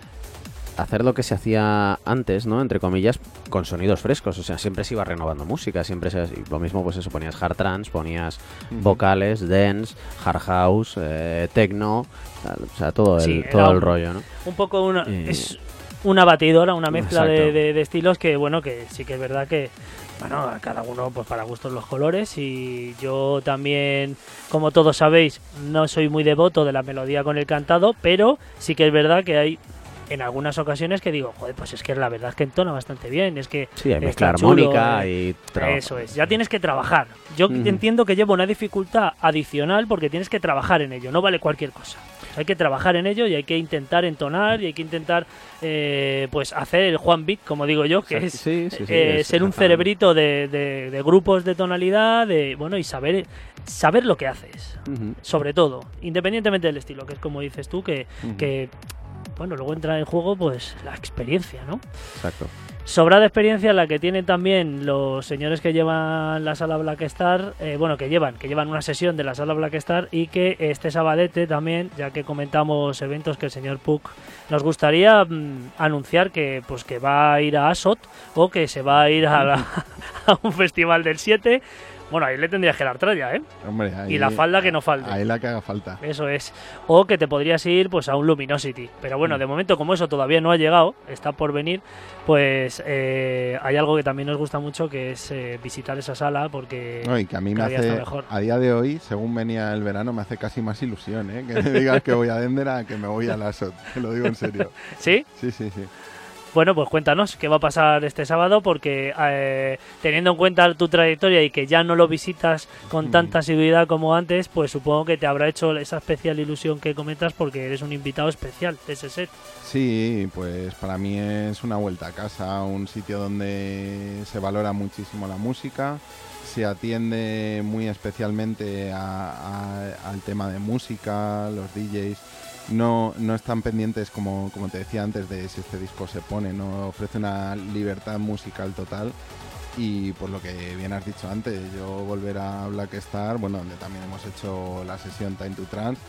hacer lo que se hacía antes, ¿no? Entre comillas, con sonidos frescos, o sea, siempre se iba renovando música, siempre se, lo mismo, pues eso, ponías hard trance, ponías vocales, dance, hard house, eh, techno, tal, o sea, todo el, Sí, todo el rollo, ¿no? un poco una es una batidora una mezcla de, de- de estilos que bueno que sí que es verdad que bueno a cada uno pues para gustos los colores y yo también como todos sabéis no soy muy devoto de la melodía con el cantado pero sí que es verdad que hay en algunas ocasiones que digo joder pues es que la verdad es que entona bastante bien es que Sí, hay mezcla armónica eh, y trabajo. eso es, ya tienes que trabajar. Yo entiendo que lleva una dificultad adicional porque tienes que trabajar en ello, no vale cualquier cosa. Hay que trabajar en ello y hay que intentar entonar y hay que intentar eh, pues hacer el Juan Beat, como digo yo, que es Sí, sí, sí, eh, es ser un cerebrito de, de- de grupos de tonalidad, de bueno y saber saber lo que haces, sobre todo, independientemente del estilo, que es como dices tú que bueno luego entra en juego pues la experiencia, ¿no? Exacto. Sobrada experiencia la que tienen también los señores que llevan la sala Black Star, eh, bueno, que llevan, que llevan una sesión de la sala Black Star y que este sabadete también, ya que comentamos eventos que el señor Puck nos gustaría mm, anunciar que pues que va a ir a Asot o que se va a ir a, la- a un festival del 7. Bueno, ahí le tendrías que dar tralla, ¿eh? Hombre, ahí, Y la falda que no falte. Ahí la que haga falta. Eso es. O que te podrías ir pues a un Luminosity. Pero bueno, Mm. de momento como eso todavía no ha llegado, está por venir, pues eh, hay algo que también nos gusta mucho que es eh, visitar esa sala porque... No, y que a mí me hace, mejor. a día de hoy, según venía el verano, me hace casi más ilusión, ¿eh? Que me digas que voy a Dendera que me voy a la SOT. Te lo digo en serio. ¿Sí? Sí, sí, sí. Bueno, pues cuéntanos qué va a pasar este sábado porque eh, teniendo en cuenta tu trayectoria y que ya no lo visitas con Mm. tanta asiduidad como antes, pues supongo que te habrá hecho esa especial ilusión que comentas porque eres un invitado especial de ese set. Sí, pues para mí es una vuelta a casa, un sitio donde se valora muchísimo la música, se atiende muy especialmente a- a- al tema de música, los DJs no, no están pendientes, como, como te decía antes, de si este disco se pone, no ofrece una libertad musical total. Y por lo que bien has dicho antes, yo volver a Black Star, bueno, donde también hemos hecho la sesión Time to Trance,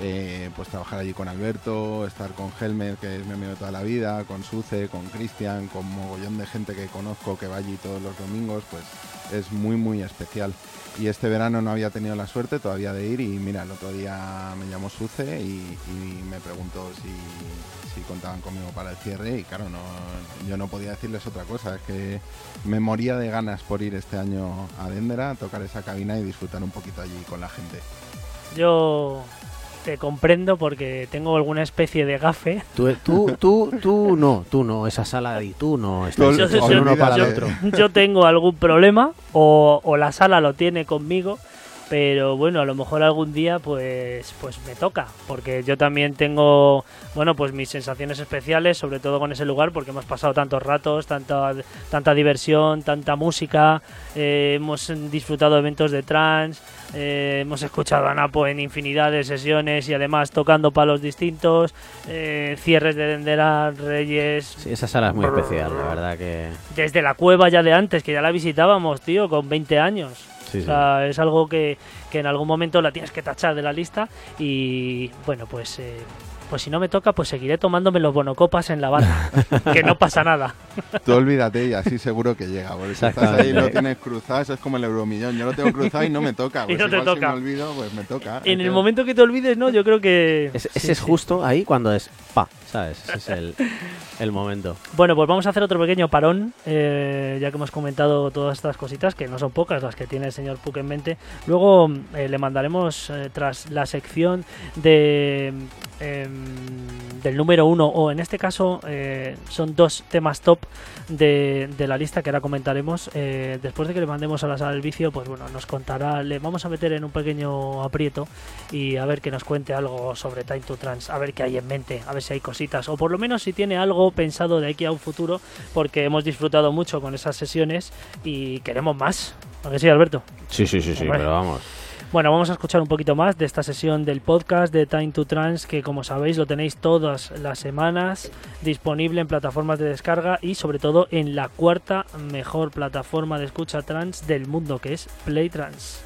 eh, pues trabajar allí con Alberto, estar con Helmer, que es mi amigo de toda la vida, con Suce, con Cristian, con mogollón de gente que conozco que va allí todos los domingos, pues es muy, muy especial. Y este verano no había tenido la suerte todavía de ir y mira, el otro día me llamó Suce y, me preguntó si, si contaban conmigo para el cierre y claro, no, yo no podía decirles otra cosa, es que me moría de ganas por ir este año a Dendera, tocar esa cabina y disfrutar un poquito allí con la gente. Yo te comprendo porque tengo alguna especie de gafe. Tú, tú, tú, tú no, tú no, esa sala de tú no, estás Yo- yo- uno para el otro. yo tengo algún problema o, o la sala lo tiene conmigo pero bueno a lo mejor algún día pues pues me toca porque yo también tengo bueno pues mis sensaciones especiales sobre todo con ese lugar porque hemos pasado tantos ratos tanta tanta diversión tanta música eh, hemos disfrutado de eventos de trance eh, hemos escuchado a Napo en infinidad de sesiones y además tocando palos distintos eh, cierres de Dendera Reyes Sí, esa sala es muy especial, la verdad que... desde la cueva ya de antes, que ya la visitábamos, tío, con 20 años. Sí, O sí. sea, es algo que, que en algún momento la tienes que tachar de la lista y bueno, pues eh, pues si no me toca, pues seguiré tomándome los bonocopas en la barra, que no pasa nada. Tú olvídate y así seguro que llega. Porque si estás ahí y lo tienes cruzado, eso es como el euromillón. Yo lo tengo cruzado y no me toca. Y Pues no te toca. Si me olvido, pues me toca. En el momento que te olvides, ¿no? Yo creo que... Ese, sí, ese es sí. justo ahí cuando es pa, ¿sabes? Ese es el, el momento. Bueno, pues vamos a hacer otro pequeño parón, eh, ya que hemos comentado todas estas cositas, que no son pocas las que tiene el señor Puck en mente. Luego eh, le mandaremos, eh, tras la sección de em, del número uno, o en este caso son dos temas top de, de la lista que ahora comentaremos. después de que le mandemos a la sala del vicio, pues bueno, nos contará, le vamos a meter en un pequeño aprieto y a ver que nos cuente algo sobre Time to Trans, a ver qué hay en mente, a ver si hay cositas, o por lo menos si tiene algo pensado de aquí a un futuro, porque hemos disfrutado mucho con esas sesiones y queremos más. ¿A que sí, Alberto? Sí, sí, sí, sí, Hombre. pero vamos. Bueno, vamos a escuchar un poquito más de esta sesión del podcast de Time to Trans, que como sabéis lo tenéis todas las semanas disponible en plataformas de descarga y sobre todo en la cuarta mejor plataforma de escucha trans del mundo, que es Play Trans.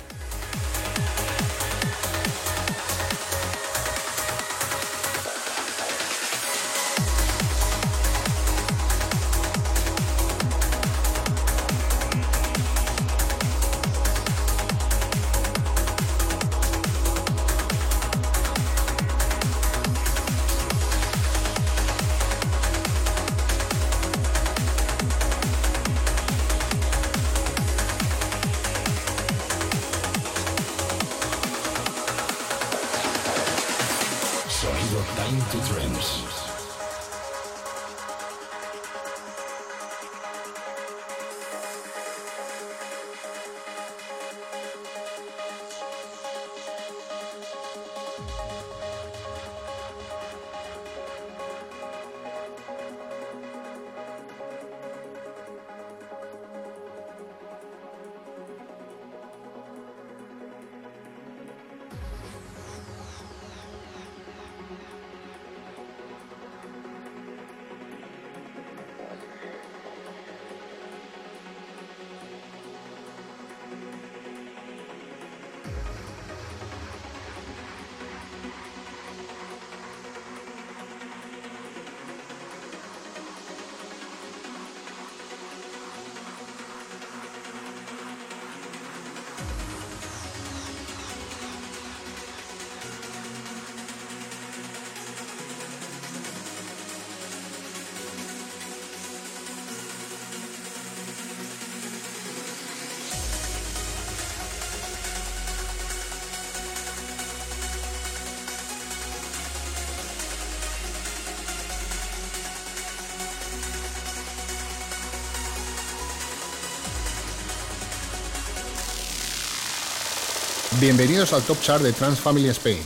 Bienvenidos al Top Chart de Trans Family Spain.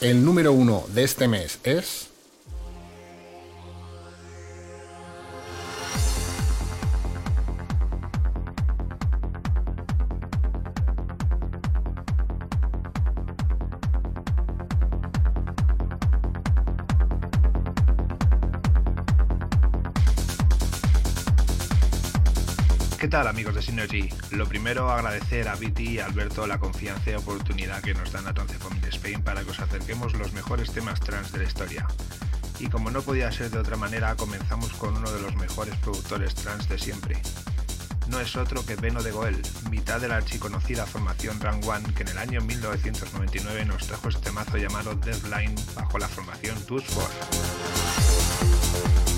El número uno de este mes es... amigos de Synergy? Lo primero, agradecer a Viti y Alberto la confianza y oportunidad que nos dan a Transforming Spain para que os acerquemos los mejores temas trans de la historia. Y como no podía ser de otra manera, comenzamos con uno de los mejores productores trans de siempre. No es otro que Beno de Goel, mitad de la archiconocida formación Rang One, que en el año 1999 nos trajo este mazo llamado Deadline bajo la formación Tools 4.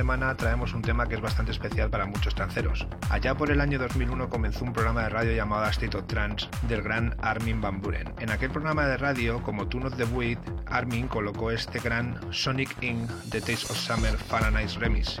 Semana traemos un tema que es bastante especial para muchos tranceros. Allá por el año 2001 comenzó un programa de radio llamado State of Trance del gran Armin Van Buren. En aquel programa de radio, como Tune of the Weed, Armin colocó este gran Sonic Inc. The Taste of Summer Fahrenheit Remix.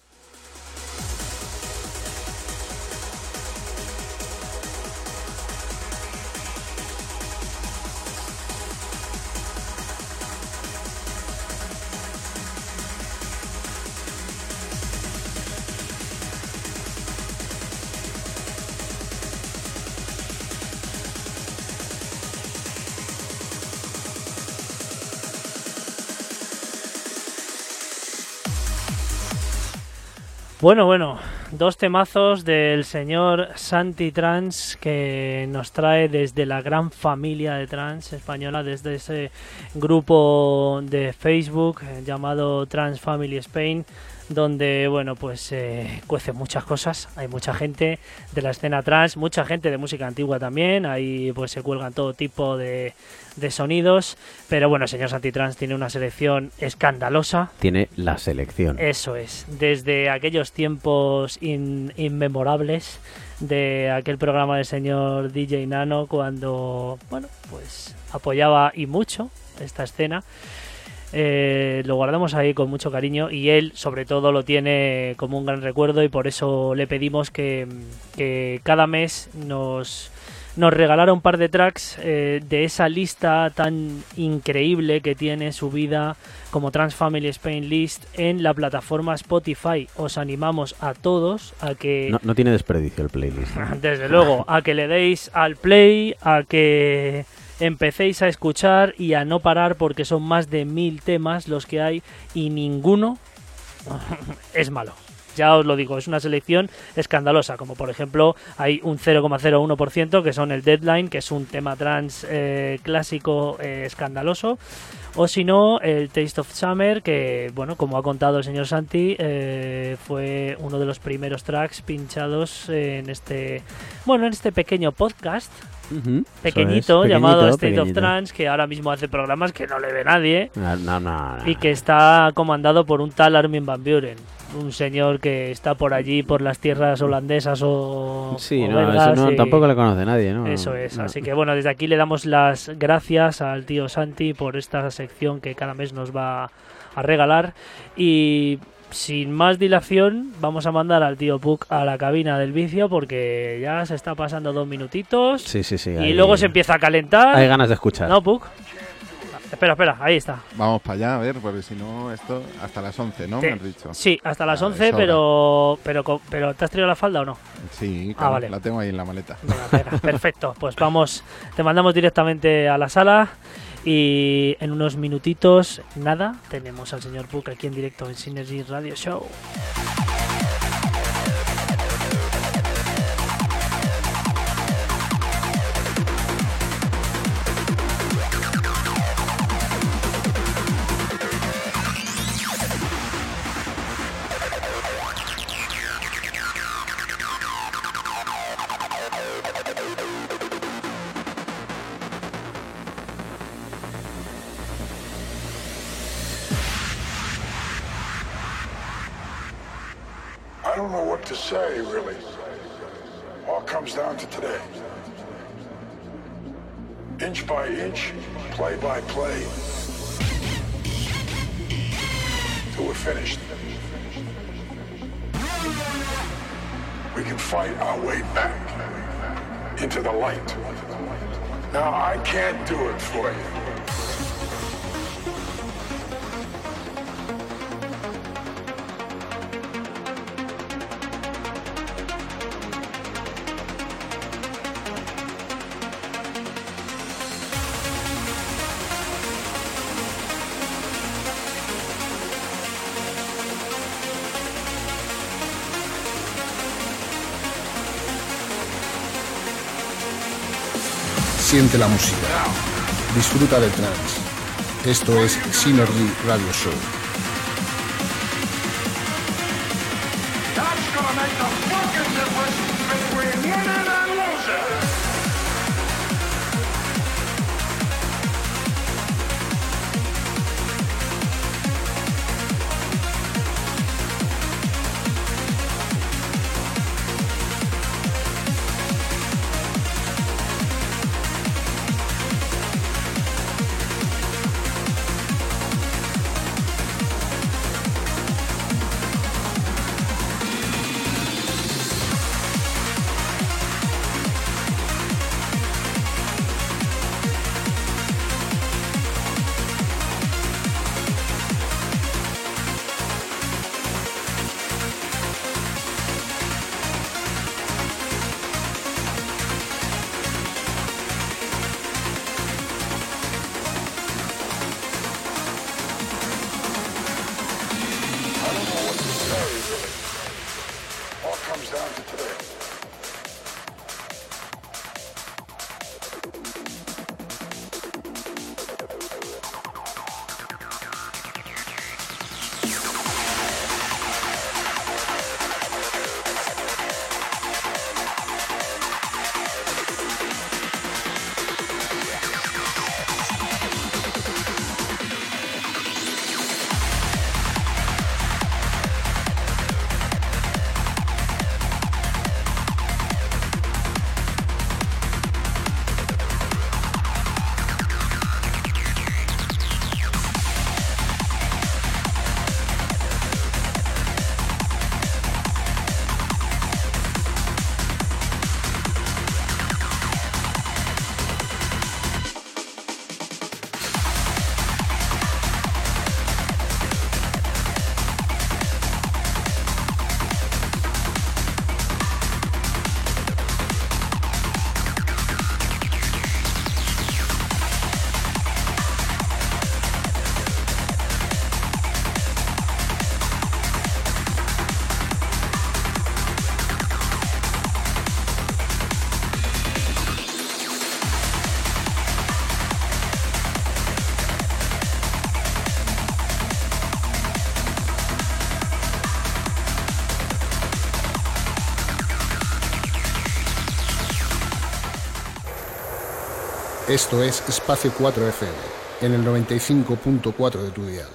Bueno, bueno, dos temazos del señor Santi Trans que nos trae desde la gran familia de trans española, desde ese grupo de Facebook eh, llamado Trans Family Spain, donde, bueno, pues eh, cuecen muchas cosas. Hay mucha gente de la escena trans, mucha gente de música antigua también. Ahí pues se cuelgan todo tipo de, de sonidos. Pero bueno, señor Santi Trans tiene una selección escandalosa. Tiene la selección. Eso es, desde aquellos tiempos in- inmemorables de aquel programa del señor DJ Nano cuando, bueno, pues apoyaba y mucho esta escena. Eh, lo guardamos ahí con mucho cariño y él sobre todo lo tiene como un gran recuerdo y por eso le pedimos que, que cada mes nos, nos regalara un par de tracks eh, de esa lista tan increíble que tiene su vida como Trans Family Spain List en la plataforma Spotify. Os animamos a todos a que No, no tiene desperdicio el playlist. desde luego, a que le deis al play, a que empecéis a escuchar y a no parar porque son más de mil temas los que hay y ninguno es malo. Ya os lo digo, es una selección escandalosa, como por ejemplo hay un 0,01% que son el Deadline, que es un tema trans eh, clásico eh, escandaloso, o si no, el Taste of Summer, que bueno, como ha contado el señor Santi, eh, fue uno de los primeros tracks pinchados en este, bueno, en este pequeño podcast Pequeñito es, llamado pequeñito, State of. Trance, que ahora mismo hace programas que no le ve nadie No, no, no, no. y que está comandado por un tal Armin Van Buren. un señor que está por allí, por las tierras holandesas o. Sí, o no, belgas, eso y- tampoco le conoce nadie, ¿no? Eso es. Así que bueno, desde aquí le damos las gracias al tío Santi por esta sección que cada mes nos va a regalar. Y sin más dilación, vamos a mandar al tío Puck a la cabina del vicio porque ya se está pasando dos minutitos. Sí, sí, sí. y hay- luego se empieza a calentar. Hay ganas de escuchar. ¿No, Puck? Espera, espera, ahí está. Vamos para allá, a ver, porque si no, esto hasta las 11, ¿no? Te- Me has dicho. Sí, hasta las Ah, 11, es hora. pero, pero, pero ¿te has traído la falda o no? Sí, Ah, claro, vale. la tengo ahí en la maleta. Venga, venga, perfecto. Pues vamos, te mandamos directamente a la sala y en unos minutitos, nada, tenemos al señor Puck aquí en directo en Synergy Radio Show. La música. Disfruta del trance. Esto es Synergy Radio Show. Esto es Espacio 4 FM, en el 95.4 de tu dial.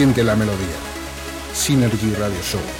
siente la melodía. Synergy Radio Show.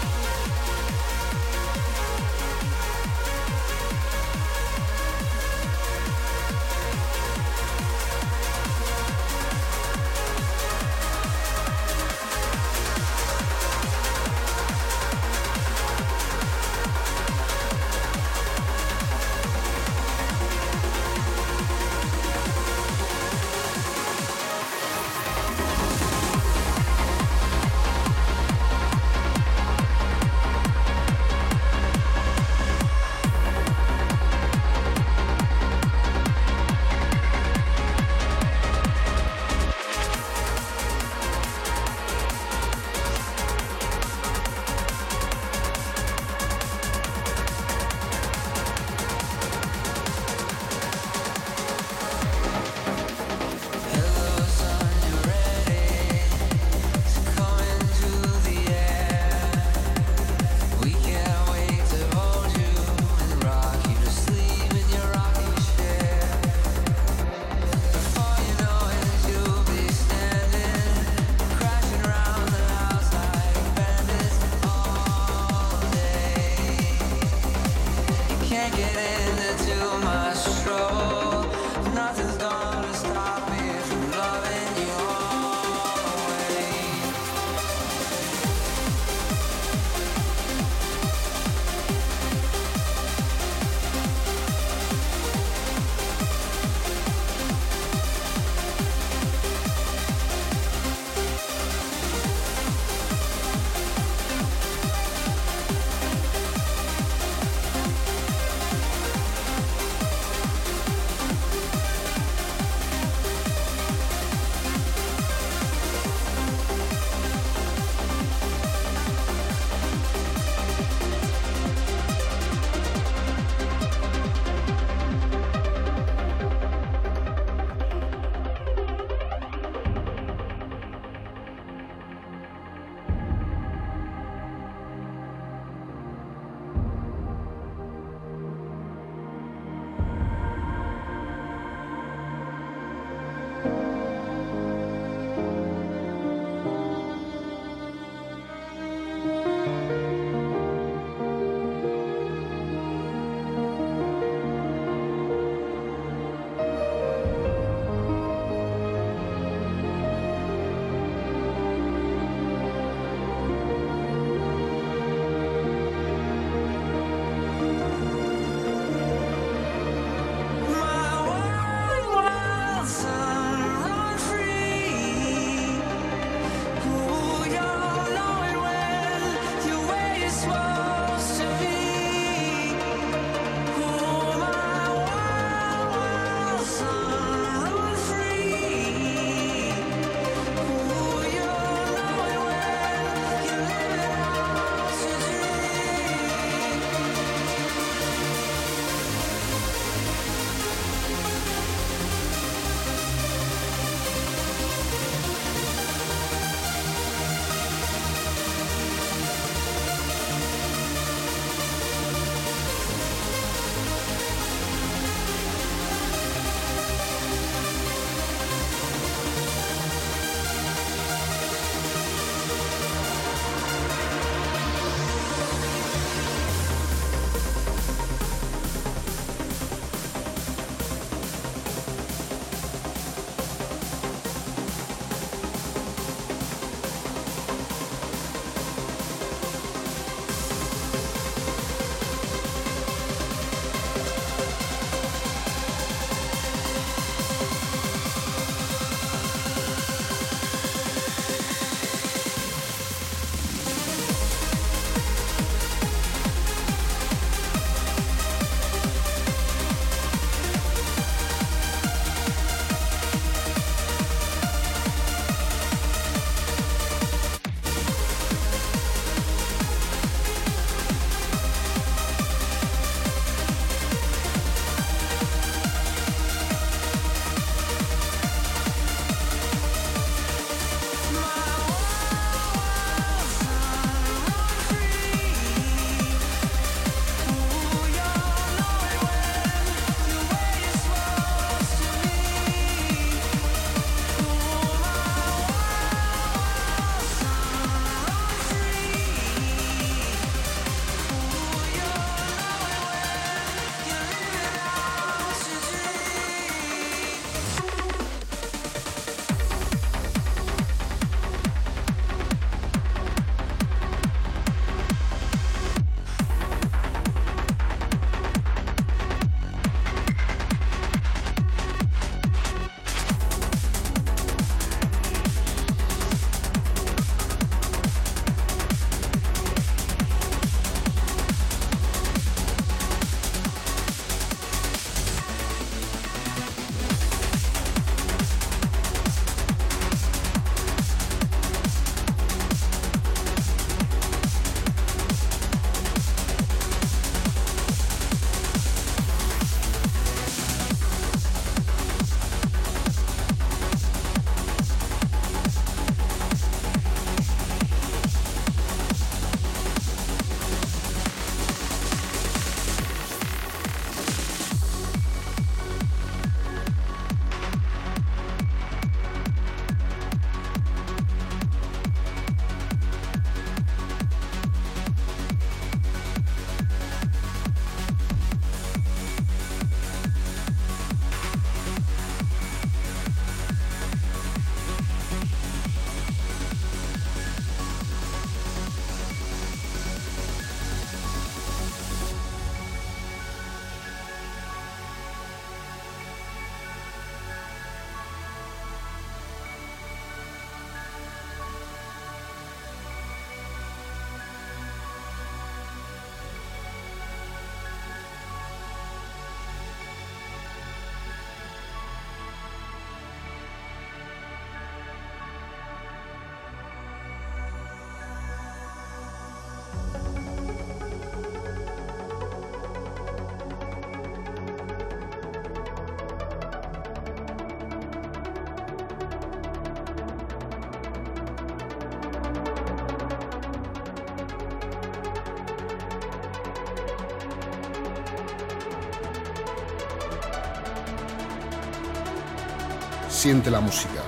Siente la música.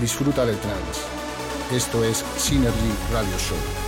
Disfruta del trance. Esto es Synergy Radio Show.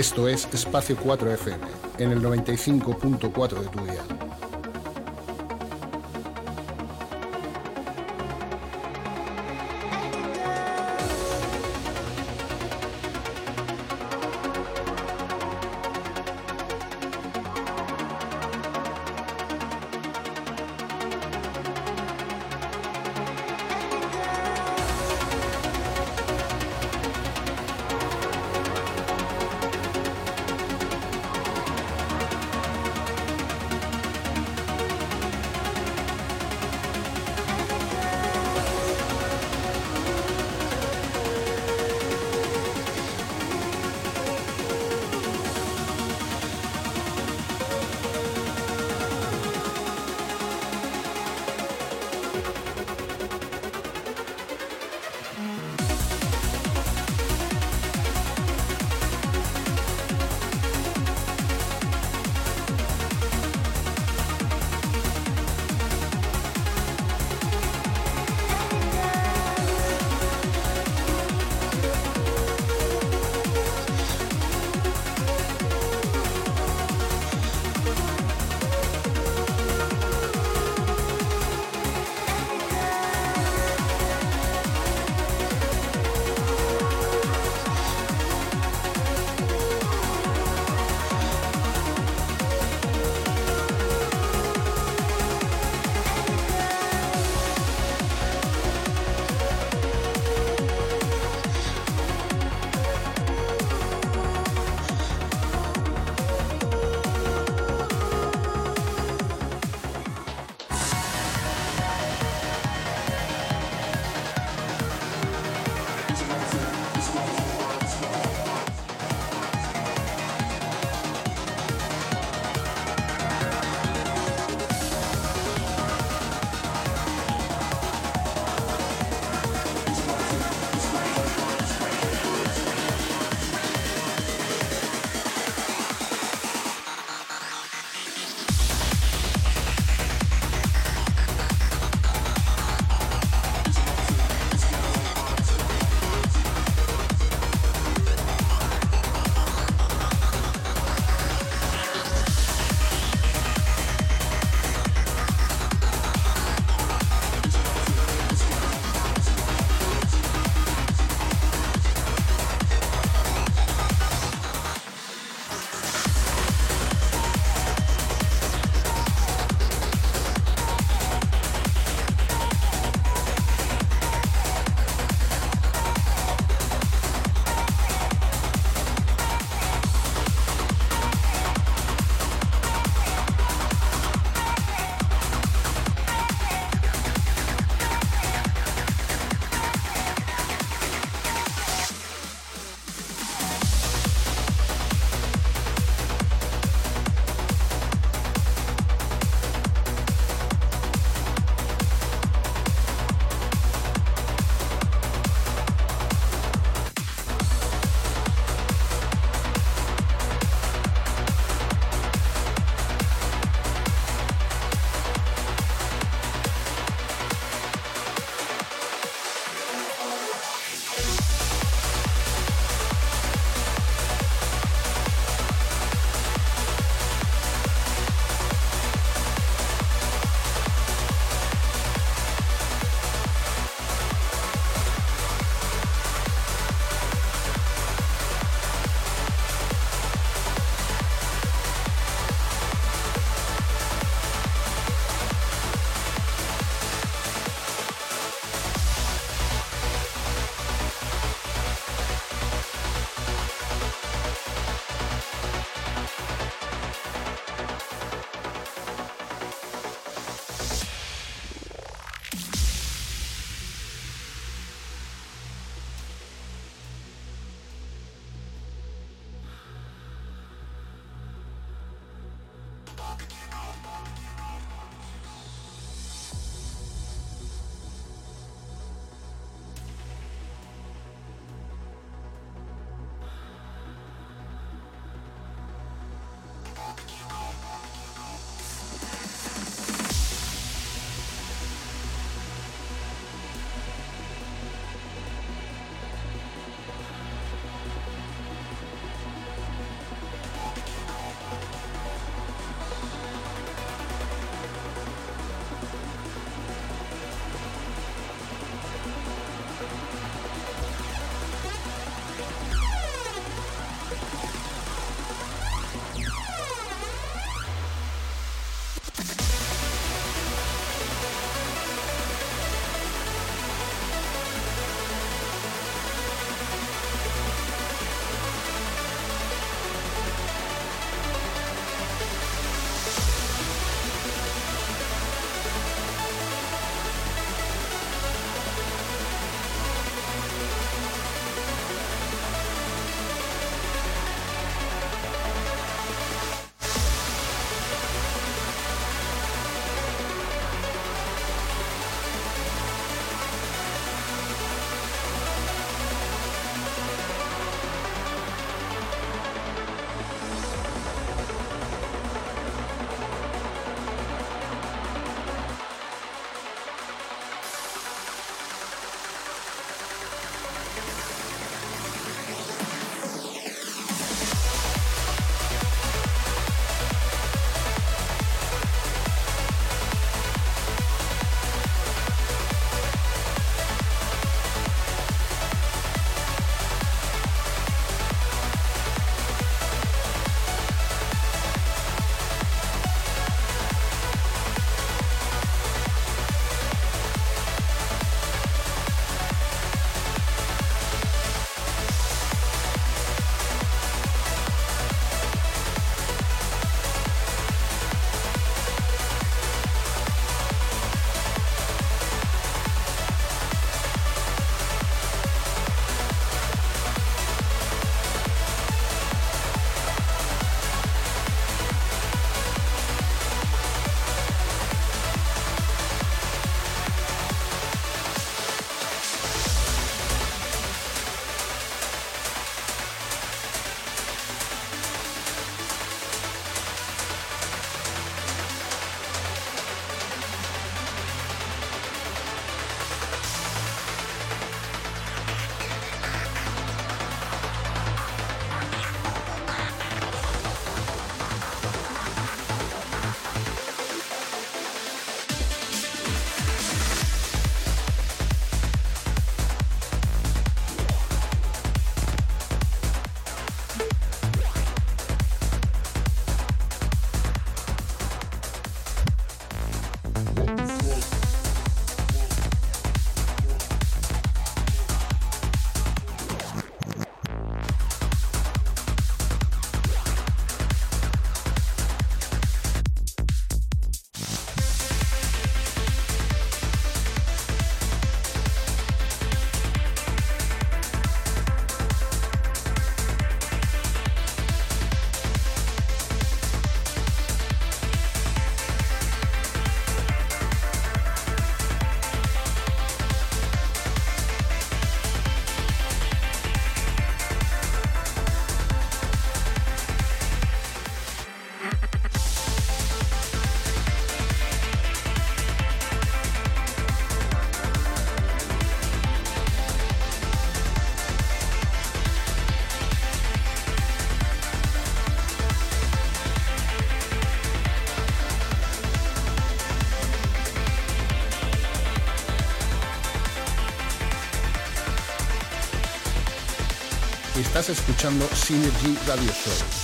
Esto es Espacio 4 FM, en el 95.4 de tu día. Estás escuchando Synergy Radio Show.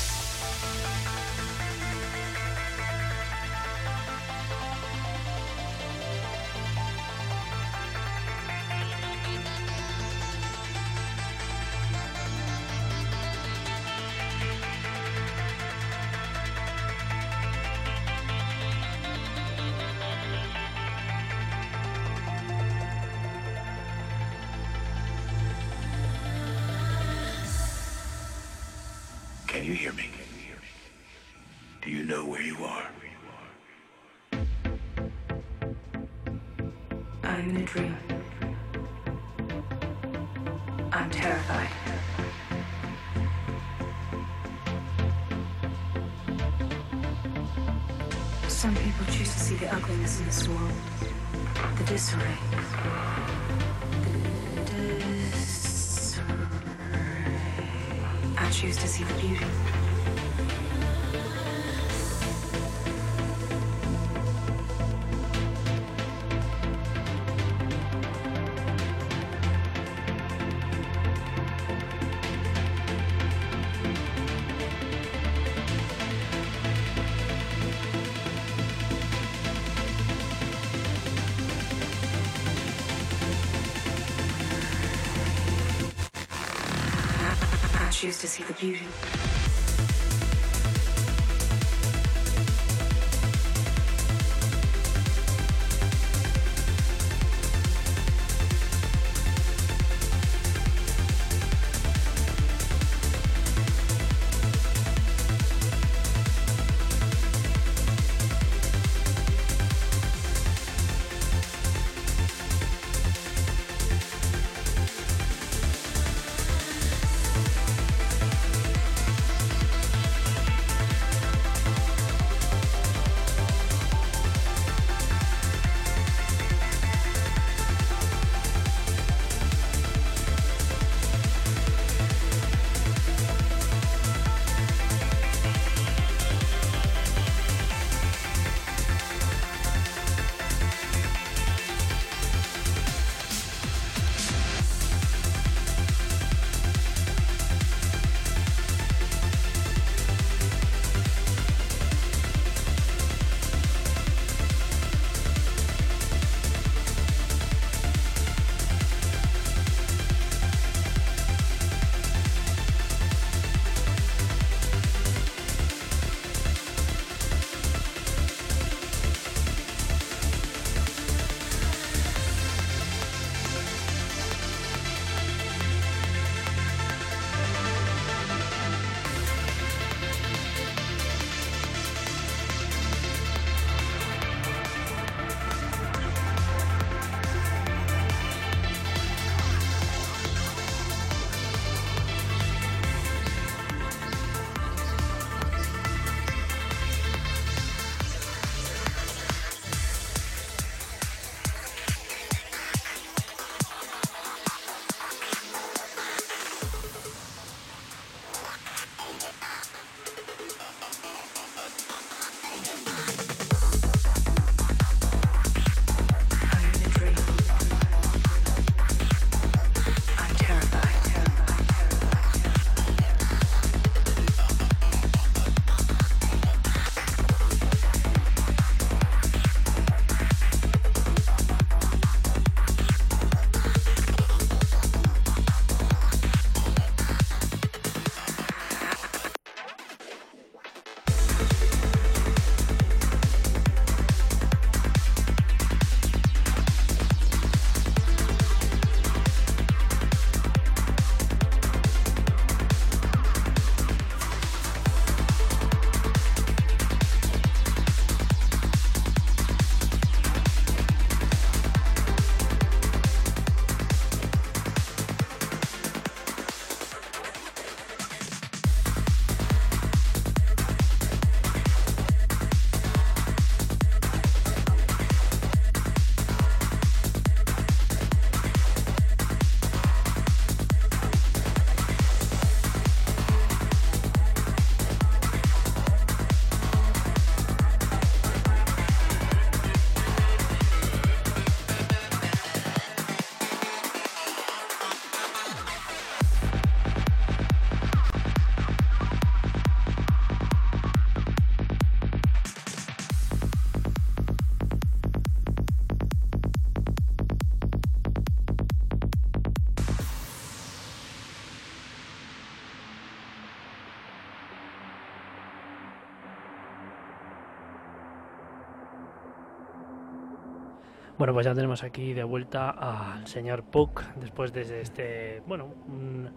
Bueno, pues ya tenemos aquí de vuelta al señor Puck después de este, bueno, un-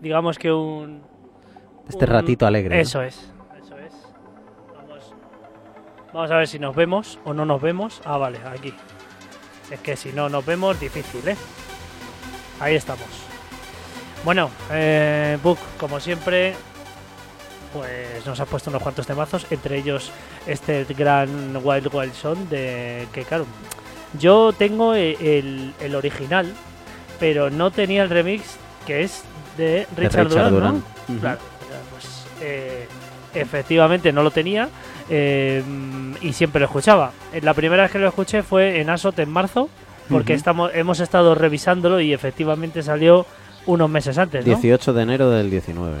digamos que un... Este un- ratito alegre, ¿no? Eso es, eso es. Vamos, vamos a ver si nos vemos o no nos vemos. Ah, vale, aquí. Es que si no nos vemos, difícil, ¿eh? Ahí estamos. Bueno, eh, Puck, como siempre, pues nos has puesto unos cuantos temazos, entre ellos este gran Wild Wild Son de que claro, yo tengo e- el, el original, pero no tenía el remix que es de Richard, Richard Durán. Claro, pues eh, efectivamente no lo tenía eh, y siempre lo escuchaba. Eh, La primera vez que lo escuché fue en Asot en marzo, porque estamos hemos estado revisándolo y efectivamente salió unos meses antes, ¿no? 18 de enero del 19.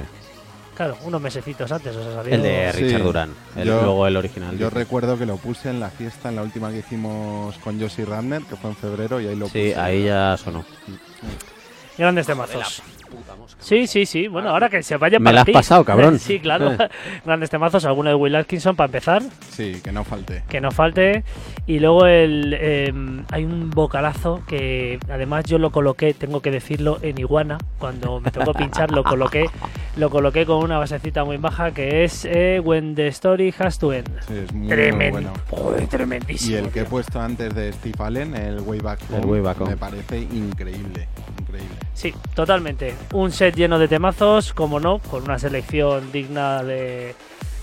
Claro, unos mesecitos antes, o sea, salió... El de Richard Sí. Durán, el, Yo- luego el original. Yo recuerdo que lo puse en la fiesta, en la última que hicimos con Josie Ramner, que fue en febrero, y ahí lo Sí, puse. ahí ya sonó. Grandes temazos. Sí, sí, sí. Bueno, ahora que se vaya Me para la has ti. pasado, cabrón. sí, claro. Eh. Grandes temazos. Alguno de Will Atkinson para empezar. Sí, que no falte. Que no falte. Y luego el eh, hay un vocalazo que además yo lo coloqué, tengo que decirlo, en Iguana. Cuando me tocó pinchar lo coloqué, lo coloqué con una basecita muy baja que es eh, When the Story Has to End. Sí, es muy, Tremendo. muy bueno. Joder, tremendísimo. Y el que he puesto antes de Steve Allen, el Way Back El Home, Way Back Home. me parece increíble. Increíble. Sí, totalmente. Un set lleno de temazos, como no, con una selección digna de,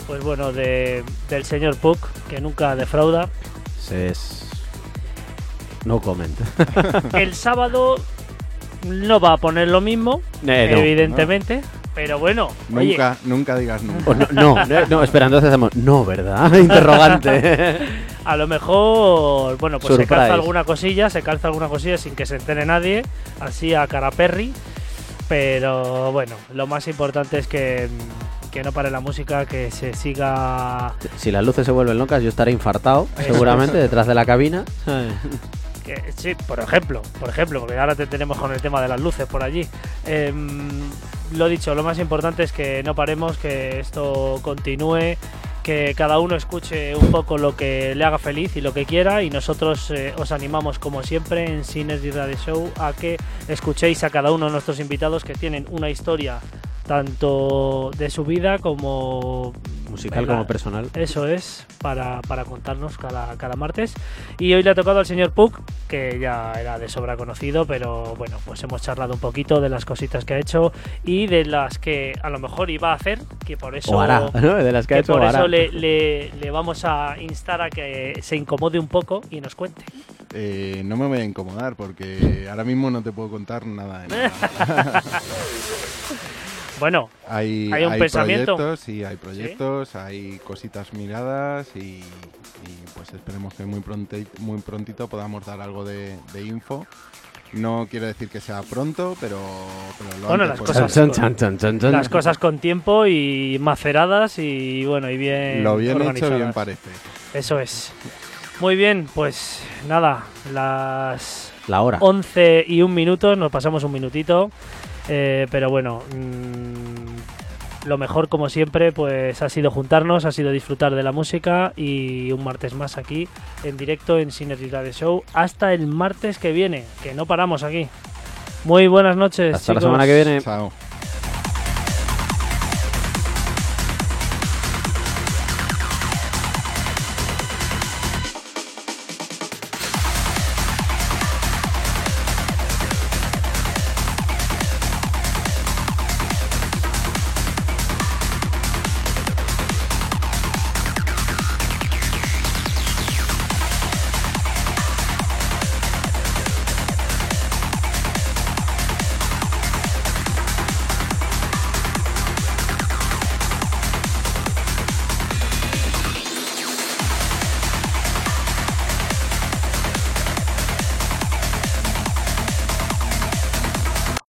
pues bueno, de, del señor Puck, que nunca defrauda. Es... No comment. El sábado no va a poner lo mismo, Eh, no. evidentemente, pero bueno, oye, Nunca, nunca digas nunca. O no, no, no, espera, entonces hacemos... No, ¿verdad? Interrogante. a lo mejor, bueno, pues se calza alguna cosilla, se calza alguna cosilla sin que se entere nadie, así a cara perry, pero bueno, lo más importante es que, que no pare la música, que se siga si las luces se vuelven locas, yo estaré infartado, seguramente, detrás de la cabina. Sí, por ejemplo, por ejemplo, porque ahora te tenemos con el tema de las luces por allí. Em, lo dicho, lo más importante es que no paremos, que esto continúe, que cada uno escuche un poco lo que le haga feliz y lo que quiera y nosotros eh, os animamos como siempre en Synergy Radio Show a que escuchéis a cada uno de nuestros invitados que tienen una historia tanto de su vida como Musical como personal. Eso es, para, para contarnos cada, cada martes. Y hoy le ha tocado al señor Puck, que ya era de sobra conocido, pero bueno, pues hemos charlado un poquito de las cositas que ha hecho y de las que a lo mejor iba a hacer, que por eso, O hará, ¿no? De las que ha hecho, por o eso hará. le, le- le vamos a instar a que se incomode un poco y nos cuente. Eh, no me voy a incomodar porque ahora mismo no te puedo contar nada de nada. Bueno, hay, hay un pensamiento. proyectos, sí, hay proyectos, hay cositas miradas y, y, pues esperemos que muy, pronti- muy prontito podamos dar algo de, de info. No quiero decir que sea pronto, pero, pero lo Bueno, antes las cosas, Chan, chan, chan, chan, chan. las cosas con tiempo y maceradas y bueno, y bien Lo bien hecho, bien parece. Eso es. Muy bien, pues nada, las La hora. 11 y un minuto, nos pasamos un minutito, eh, pero bueno, mm, lo mejor como siempre pues ha sido juntarnos, ha sido disfrutar de la música y un martes más aquí en directo en Synergy Radio Show hasta el martes que viene, que no paramos aquí. Muy buenas noches. Hasta la semana que viene. Chao.